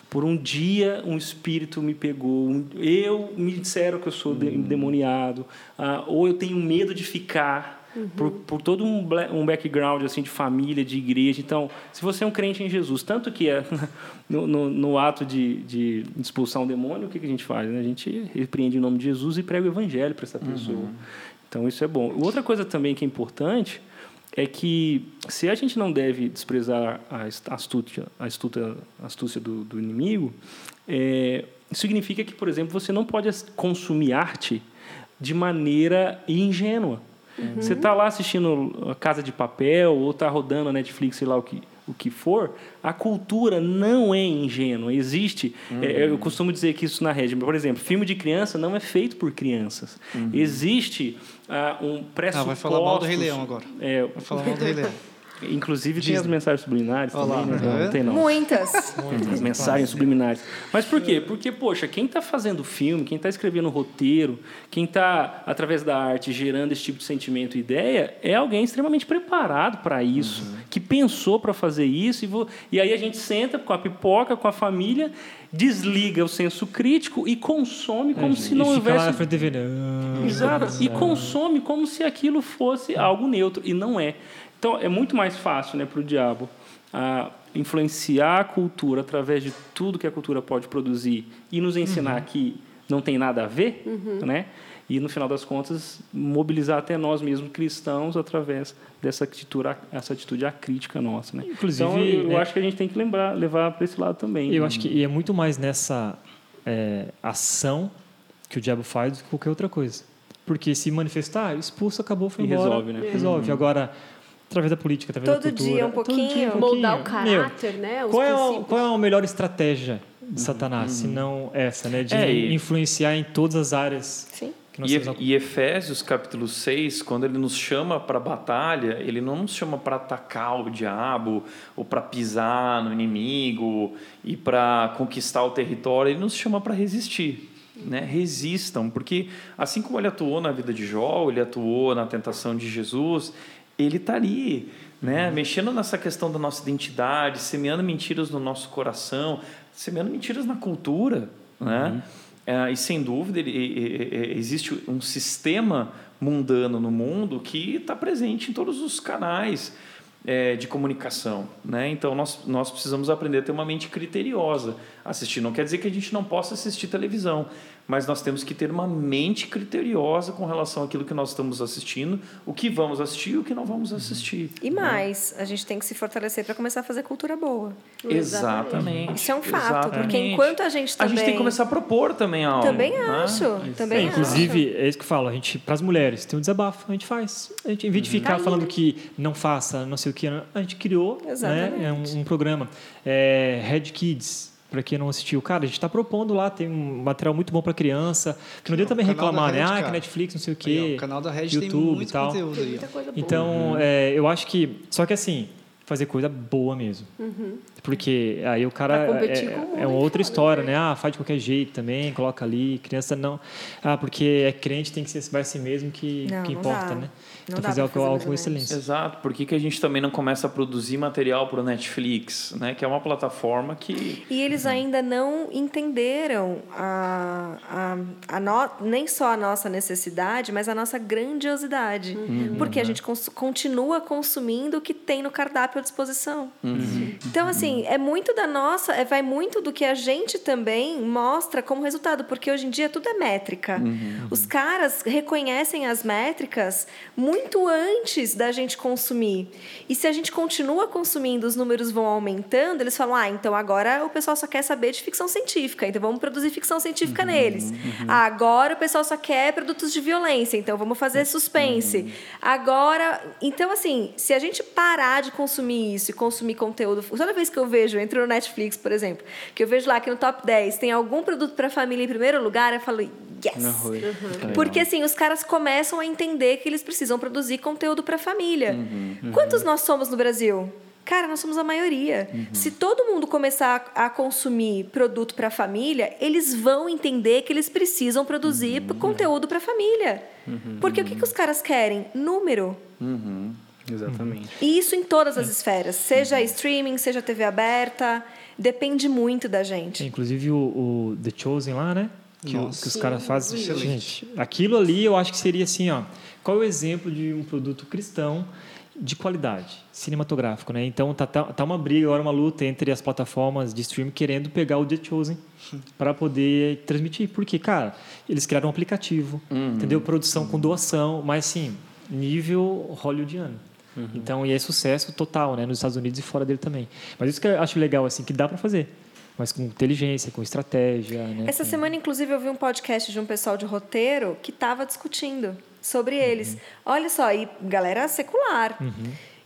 Por um dia, um espírito me pegou, um- eu me disseram que eu sou de- demoniado, ah, ou eu tenho medo de ficar. Por, por todo um, um background assim de família, de igreja. Então, se você é um crente em Jesus, tanto que é no, no, no ato de, de expulsar um demônio, o que, que a gente faz? né? A gente repreende em nome de Jesus e prega o evangelho para essa pessoa. Então, isso é bom. Outra coisa também que é importante é que se a gente não deve desprezar a astúcia, a astúcia, a astúcia do, do inimigo, é, significa que, por exemplo, você não pode consumir arte de maneira ingênua. Você está lá assistindo a Casa de Papel ou está rodando a Netflix, sei lá o que, o que for, a cultura não é ingênua. Existe, é, eu costumo dizer que isso na rede, por exemplo, filme de criança não é feito por crianças. Existe ah, um
Ah,
pressuposto...
vai falar mal do Rei Leão agora.
É,
Vai falar mal do Rei Leão.
Inclusive tem as
Disney.
mensagens subliminares
Olha
também, né?
tá
Não, tem não.
Muitas.
As mensagens subliminares. Mas por quê? Porque, poxa, quem está fazendo filme, quem está escrevendo roteiro, quem está, através da arte, gerando esse tipo de sentimento e ideia, é alguém extremamente preparado para isso, que pensou para fazer isso. E, vo- e aí a gente senta com a pipoca, com a família, desliga o senso crítico e consome como se não
É, e lá na
houvesse
não.
Exato. E consome como se aquilo fosse algo neutro. E não é. Então, é muito mais fácil né, para o diabo ah, influenciar a cultura através de tudo que a cultura pode produzir e nos ensinar que não tem nada a ver, né? E, no final das contas, mobilizar até nós mesmos cristãos através dessa atitude, essa atitude acrítica nossa, né?
Inclusive,
então, eu
né,
acho que a gente tem que lembrar, levar para esse lado também.
Eu
né?
acho que e é muito mais nessa é, ação que o diabo faz do que qualquer outra coisa. Porque se manifestar, expulsa, acabou, foi
E
embora.
resolve, né?
Resolve. Agora, através da política, através
Todo
da cultura...
dia um
todo dia
pouquinho.
Moldar o
pouquinho. Meu,
caráter, né? Os
qual, é o,
princípios.
qual é a melhor estratégia de Satanás, se não essa, né? De
É, e-
influenciar em todas as áreas
Sim.
que nós
E,
temos.
e Efésios capítulo 6, quando ele nos chama para batalha, ele não nos chama para atacar o diabo ou para pisar no inimigo e para conquistar o território, ele nos chama para resistir. Né? Resistam, porque assim como ele atuou na vida de Jó, ele atuou na tentação de Jesus, ele está ali, né? mexendo nessa questão da nossa identidade, semeando mentiras no nosso coração, semeando mentiras na cultura. Né? É, e sem dúvida ele, e- e- e- existe um sistema mundano no mundo que está presente em todos os canais é, de comunicação, né? Então nós nós precisamos aprender a ter uma mente criteriosa. Assistir não quer dizer que a gente não possa assistir televisão, mas nós temos que ter uma mente criteriosa com relação àquilo que nós estamos assistindo, o que vamos assistir e o que não vamos assistir.
E mais, a gente tem que se fortalecer para começar a fazer cultura boa.
Exatamente.
Isso é um fato,
Exatamente.
porque enquanto a gente
a
também...
gente tem que começar a propor também algo.
Também
né?
acho, também
É,
acho.
inclusive, é isso que eu falo, a gente, para as mulheres, tem um desabafo, a gente faz. A gente, em vez de ficar falando que não faça, não sei o que, a gente criou né,
Exatamente.
é um, um programa. É, Red Kids, para quem não assistiu, cara, a gente está propondo lá, tem um material muito bom para criança, que não adianta também reclamar, né?
Red,
Ah, que. Netflix, não sei o
Aí,
quê.
ó, o canal da Red
YouTube
tem
e
muito
tal.
conteúdo aí.
Então, é, eu acho que. Só que assim, fazer coisa boa mesmo. Porque aí o cara. É,
mundo
é uma
aí
outra história,
né?
né? Ah, faz de qualquer jeito também, coloca ali. Criança não. Ah, porque é crente, tem que ser vai ser mesmo que,
Não,
que
não
importa,
dá.
né?
Não
então
dá
fazer
fazer
algo com excelência.
Exato. Por que, que a gente também não começa a produzir material para o Netflix, né? Que é uma plataforma que
E eles ainda não entenderam a, a, a no, nem só a nossa necessidade, mas a nossa grandiosidade. Porque a gente cons- continua consumindo o que tem no cardápio à disposição. Então, assim, é muito da nossa, é, vai muito do que a gente também mostra como resultado, porque hoje em dia tudo é métrica. Os caras reconhecem as métricas muito antes da gente consumir. E se a gente continua consumindo, os números vão aumentando, eles falam: ah, então agora o pessoal só quer saber de ficção científica, então vamos produzir ficção científica neles. Ah, agora o pessoal só quer produtos de violência, então vamos fazer suspense. Agora. Então, assim, se a gente parar de consumir isso e consumir conteúdo. Toda vez que eu vejo, eu entro no Netflix, por exemplo, que eu vejo lá que no top 10 tem algum produto para família em primeiro lugar, eu falo, yes!
Arroz.
Porque assim, os caras começam a entender que eles precisam produzir conteúdo para a família. Quantos nós somos no Brasil? Cara, nós somos a maioria. Se todo mundo começar a, a consumir produto para a família, eles vão entender que eles precisam produzir conteúdo para a família. Porque o que, que os caras querem? Número.
Uhum.
Exatamente.
E isso em todas as esferas, seja streaming, seja TV aberta, depende muito da gente.
Inclusive o, o The Chosen lá, né? Que, o- que os caras fazem.
Excelente.
Gente, aquilo ali eu acho que seria assim, ó. Qual é o exemplo de um produto cristão de qualidade, cinematográfico, né? Então tá, tá, tá uma briga agora, uma luta entre as plataformas de streaming querendo pegar o The Chosen para poder transmitir. Porque, cara, eles criaram um aplicativo, entendeu? Produção com doação, mas sim, nível hollywoodiano. Então, e é sucesso total, né? Nos Estados Unidos e fora dele também. Mas isso que eu acho legal, assim, que dá para fazer. Mas com inteligência, com estratégia, né?
Essa
com-
semana, inclusive, eu vi um podcast de um pessoal de roteiro que estava discutindo sobre eles. Olha só, e galera secular.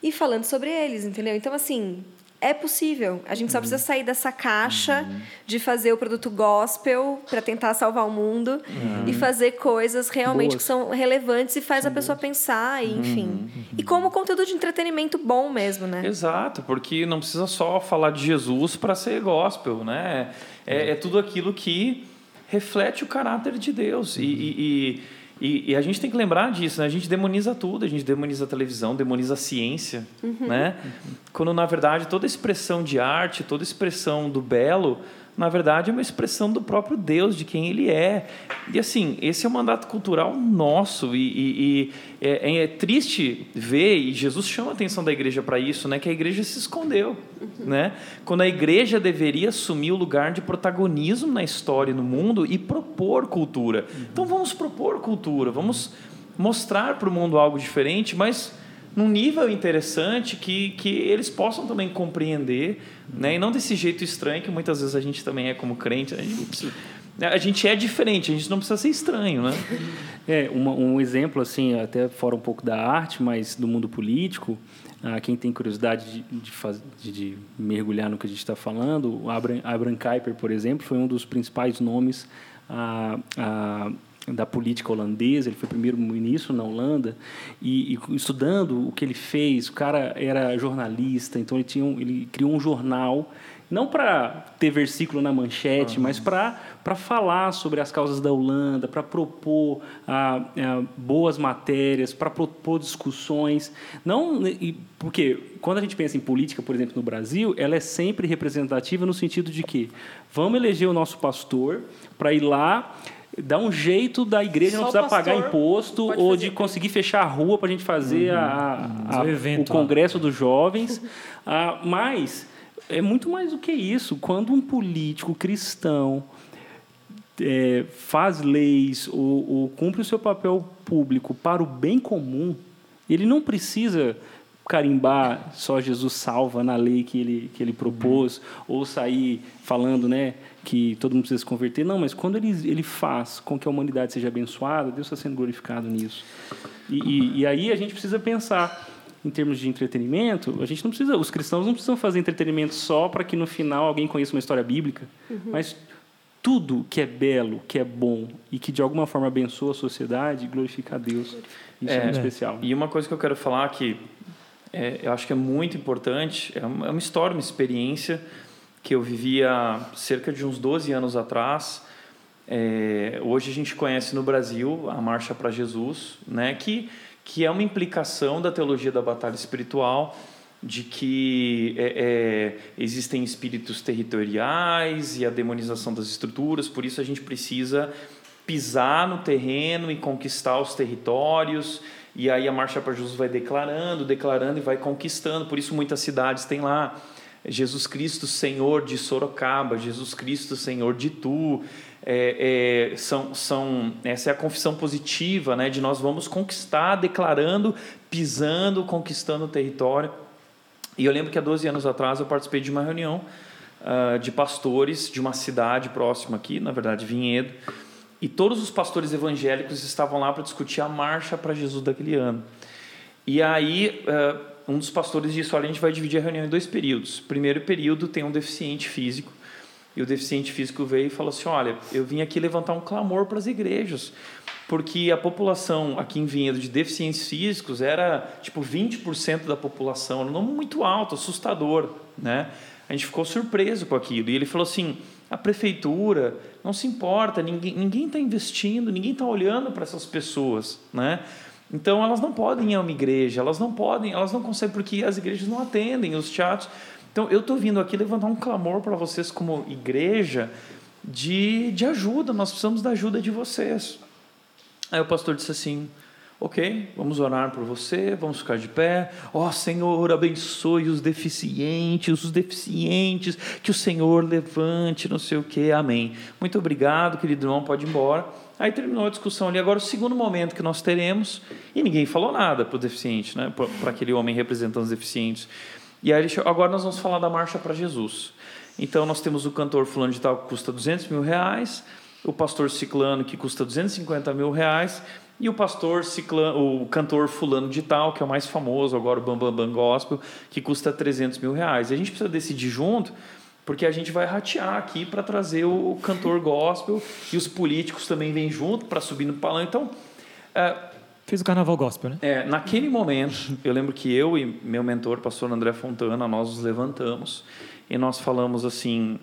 E falando sobre eles, entendeu? Então, assim, é possível. A gente só precisa sair dessa caixa de fazer o produto gospel para tentar salvar o mundo e fazer coisas realmente
Boas.
que são relevantes e faz a pessoa pensar, e, enfim. E como conteúdo de entretenimento bom mesmo, né?
Exato, porque não precisa só falar de Jesus para ser gospel, né? É, é tudo aquilo que reflete o caráter de Deus. E, e, e, e- e a gente tem que lembrar disso, né? A gente demoniza tudo, a gente demoniza a televisão, demoniza a ciência, né? Quando, na verdade, toda expressão de arte, toda expressão do belo, na verdade, é uma expressão do próprio Deus, de quem Ele é. E, assim, esse é o mandato cultural nosso. E, e- e é, é triste ver, e Jesus chama a atenção da igreja para isso, né? Que a igreja se escondeu, né? Quando a igreja deveria assumir o lugar de protagonismo na história e no mundo e propor cultura. Então, vamos propor cultura, vamos mostrar para o mundo algo diferente, mas num nível interessante que, que eles possam também compreender, né? E não desse jeito estranho que muitas vezes a gente também é como crente. né? A gente, precisa- a gente é diferente, a gente não precisa ser estranho, né?
É, uma- um exemplo, assim, até fora um pouco da arte, mas do mundo político, ah, quem tem curiosidade de, de, faz- de- de mergulhar no que a gente está falando, Abraham, Abraham Kuyper, por exemplo, foi um dos principais nomes ah, ah, da política holandesa, ele foi primeiro-ministro na Holanda, e, e estudando o que ele fez, o cara era jornalista, então ele, tinha um- ele criou um jornal, não para ter versículo na manchete, mas para para falar sobre as causas da Holanda, para propor ah, ah, boas matérias, para propor discussões. Não, e- porque quando a gente pensa em política, por exemplo, no Brasil, ela é sempre representativa no sentido de que vamos eleger o nosso pastor para ir lá dar um jeito da igreja
Só
não precisar pagar imposto ou
fazer.
de conseguir fechar a rua para a gente fazer a- a-
o evento
o
lá.
congresso dos jovens. Ah, mas é muito mais do que isso. Quando um político cristão é, faz leis ou, ou cumpre o seu papel público para o bem comum, ele não precisa carimbar só Jesus salva na lei que ele, que ele propôs, ou sair falando né, que todo mundo precisa se converter. Não, mas quando ele, ele faz com que a humanidade seja abençoada, Deus está sendo glorificado nisso. E, e, e aí a gente precisa pensar em termos de entretenimento, a gente não precisa, os cristãos não precisam fazer entretenimento só para que no final alguém conheça uma história bíblica, mas tudo que é belo, que é bom e que de alguma forma abençoa a sociedade, glorifica a Deus. Isso é,
É.
muito especial.
E uma coisa que eu quero falar que é, eu acho que é muito importante, é uma, é uma história, uma experiência que eu vivi há cerca de uns 12 anos atrás. É, hoje a gente conhece no Brasil a Marcha para Jesus, né, que, que é uma implicação da teologia da batalha espiritual, de que é, é, existem espíritos territoriais e a demonização das estruturas, por isso a gente precisa pisar no terreno e conquistar os territórios. E aí a Marcha para Jesus vai declarando, declarando e vai conquistando. Por isso muitas cidades têm lá Jesus Cristo Senhor de Sorocaba, Jesus Cristo Senhor de Tu. É, é, são, são, essa é a confissão positiva, né, de nós vamos conquistar, declarando, pisando, conquistando o território. E eu lembro que há 12 anos atrás eu participei de uma reunião ah, de pastores de uma cidade próxima aqui, na verdade, Vinhedo, e todos os pastores evangélicos estavam lá para discutir a marcha para Jesus daquele ano. E aí, ah, um dos pastores disse: Olha, a gente vai dividir a reunião em dois períodos. Primeiro período tem um deficiente físico, e o deficiente físico veio e falou assim: Olha, eu vim aqui levantar um clamor para as igrejas, porque a população aqui em Vinhedo de deficientes físicos era tipo 20% da população, era um número muito alto, assustador, né? A gente ficou surpreso com aquilo. E ele falou assim: a prefeitura não se importa, ninguém ninguém está investindo, ninguém está olhando para essas pessoas, né? Então elas não podem ir a uma igreja, elas não podem, elas não conseguem porque as igrejas não atendem os teatros. Então eu estou vindo aqui levantar um clamor para vocês como igreja de, de ajuda. Nós precisamos da ajuda de vocês. Aí o pastor disse assim: Ok, vamos orar por você, vamos ficar de pé. Ó oh, Senhor, abençoe os deficientes, os deficientes, que o Senhor levante, não sei o que, amém. Muito obrigado, querido irmão, pode ir embora. Aí terminou a discussão ali. Agora, o segundo momento que nós teremos, e ninguém falou nada para o deficiente, né? para aquele homem representando os deficientes. E aí, agora nós vamos falar da marcha para Jesus. Então, nós temos o cantor fulano de tal que custa 200 mil reais, o pastor ciclano que custa 250 mil reais e o pastor ciclano, o cantor fulano de tal, que é o mais famoso agora, o Bambam Bam, Bam Gospel, que custa 300 mil reais. E a gente precisa decidir junto, porque a gente vai ratear aqui para trazer o cantor gospel e os políticos também vêm junto para subir no palanque. Então, é,
Fez o carnaval gospel, né?
É, naquele momento, eu lembro que eu e meu mentor, pastor André Fontana, nós nos levantamos e nós falamos assim: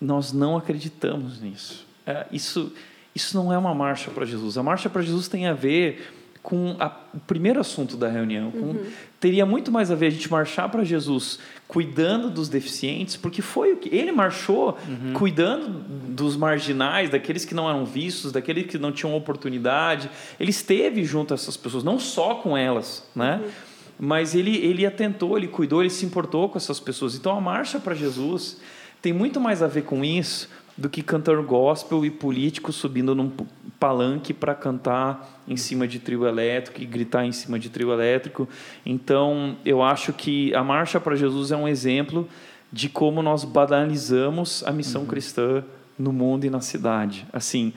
nós não acreditamos nisso. É, isso, isso não é uma marcha para Jesus. A marcha para Jesus tem a ver com a, o primeiro assunto da reunião. Com, uhum. Teria muito mais a ver a gente marchar para Jesus cuidando dos deficientes, porque foi o que ele marchou uhum. cuidando dos marginais, daqueles que não eram vistos, daqueles que não tinham oportunidade. Ele esteve junto a essas pessoas, não só com elas, né? Uhum. Mas ele, ele atentou, ele cuidou, ele se importou com essas pessoas. Então a marcha para Jesus tem muito mais a ver com isso do que cantor gospel e político subindo num palanque para cantar em cima de trio elétrico e gritar em cima de trio elétrico. Então, eu acho que a Marcha para Jesus é um exemplo de como nós banalizamos a missão uhum. cristã no mundo e na cidade. Assim,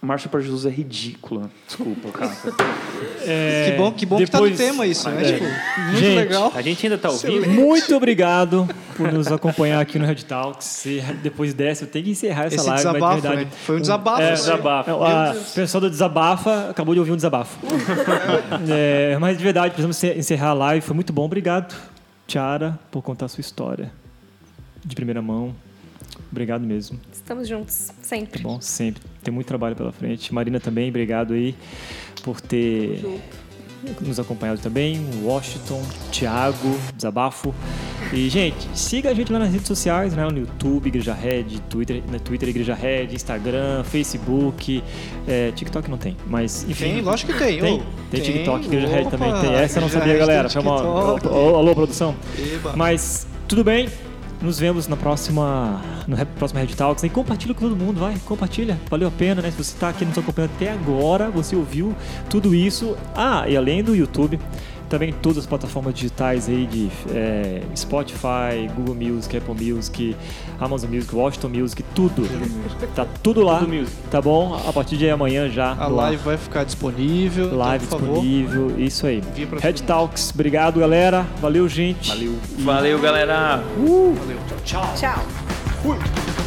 Marcha para Jesus é ridícula. Desculpa, cara.
É, que bom, que bom depois, que tá no tema isso, né? É. Tipo, muito
gente,
legal.
A gente ainda tá ouvindo.
Muito obrigado por nos acompanhar aqui no Red Talks. depois dessa, eu tenho que encerrar essa
Esse
live.
Desabafo, mas de verdade, né? Foi um desabafo. É,
desabafo.
o pessoal do Desabafa acabou de ouvir um desabafo. é, mas de verdade, precisamos encerrar a live. Foi muito bom. Obrigado, Tiara, por contar a sua história de primeira mão. Obrigado mesmo.
Estamos juntos, sempre.
Tá bom, sempre. Tem muito trabalho pela frente. Marina também, obrigado aí por ter nos acompanhado também. Washington, Thiago, Desabafo. E, gente, siga a gente lá nas redes sociais, né? No YouTube, Igreja Red, Twitter, no Twitter, Igreja Red, Instagram, Facebook, é, TikTok não tem, mas enfim.
Tem, lógico que tem.
Tem, tem, tem TikTok, Igreja Red também tem. Essa eu não sabia, galera. Alô, alô, produção. Eba. Mas, tudo bem. Nos vemos na próxima, no próximo Red Talks. E compartilha com todo mundo, vai, compartilha. Valeu a pena, né? Se você está aqui nos acompanhando até agora, você ouviu tudo isso. Ah, e além do YouTube, também todas as plataformas digitais aí de é, Spotify, Google Music, Apple Music, Amazon Music, Washington Music, tudo. Tá tudo lá. Tudo tá bom? A partir de amanhã já.
A live vai ficar disponível. Então,
live então, disponível, favor. isso aí. Red Talks, obrigado galera. Valeu, gente.
Valeu. Valeu, galera.
Uh.
Valeu. Tchau.
Tchau.
Fui.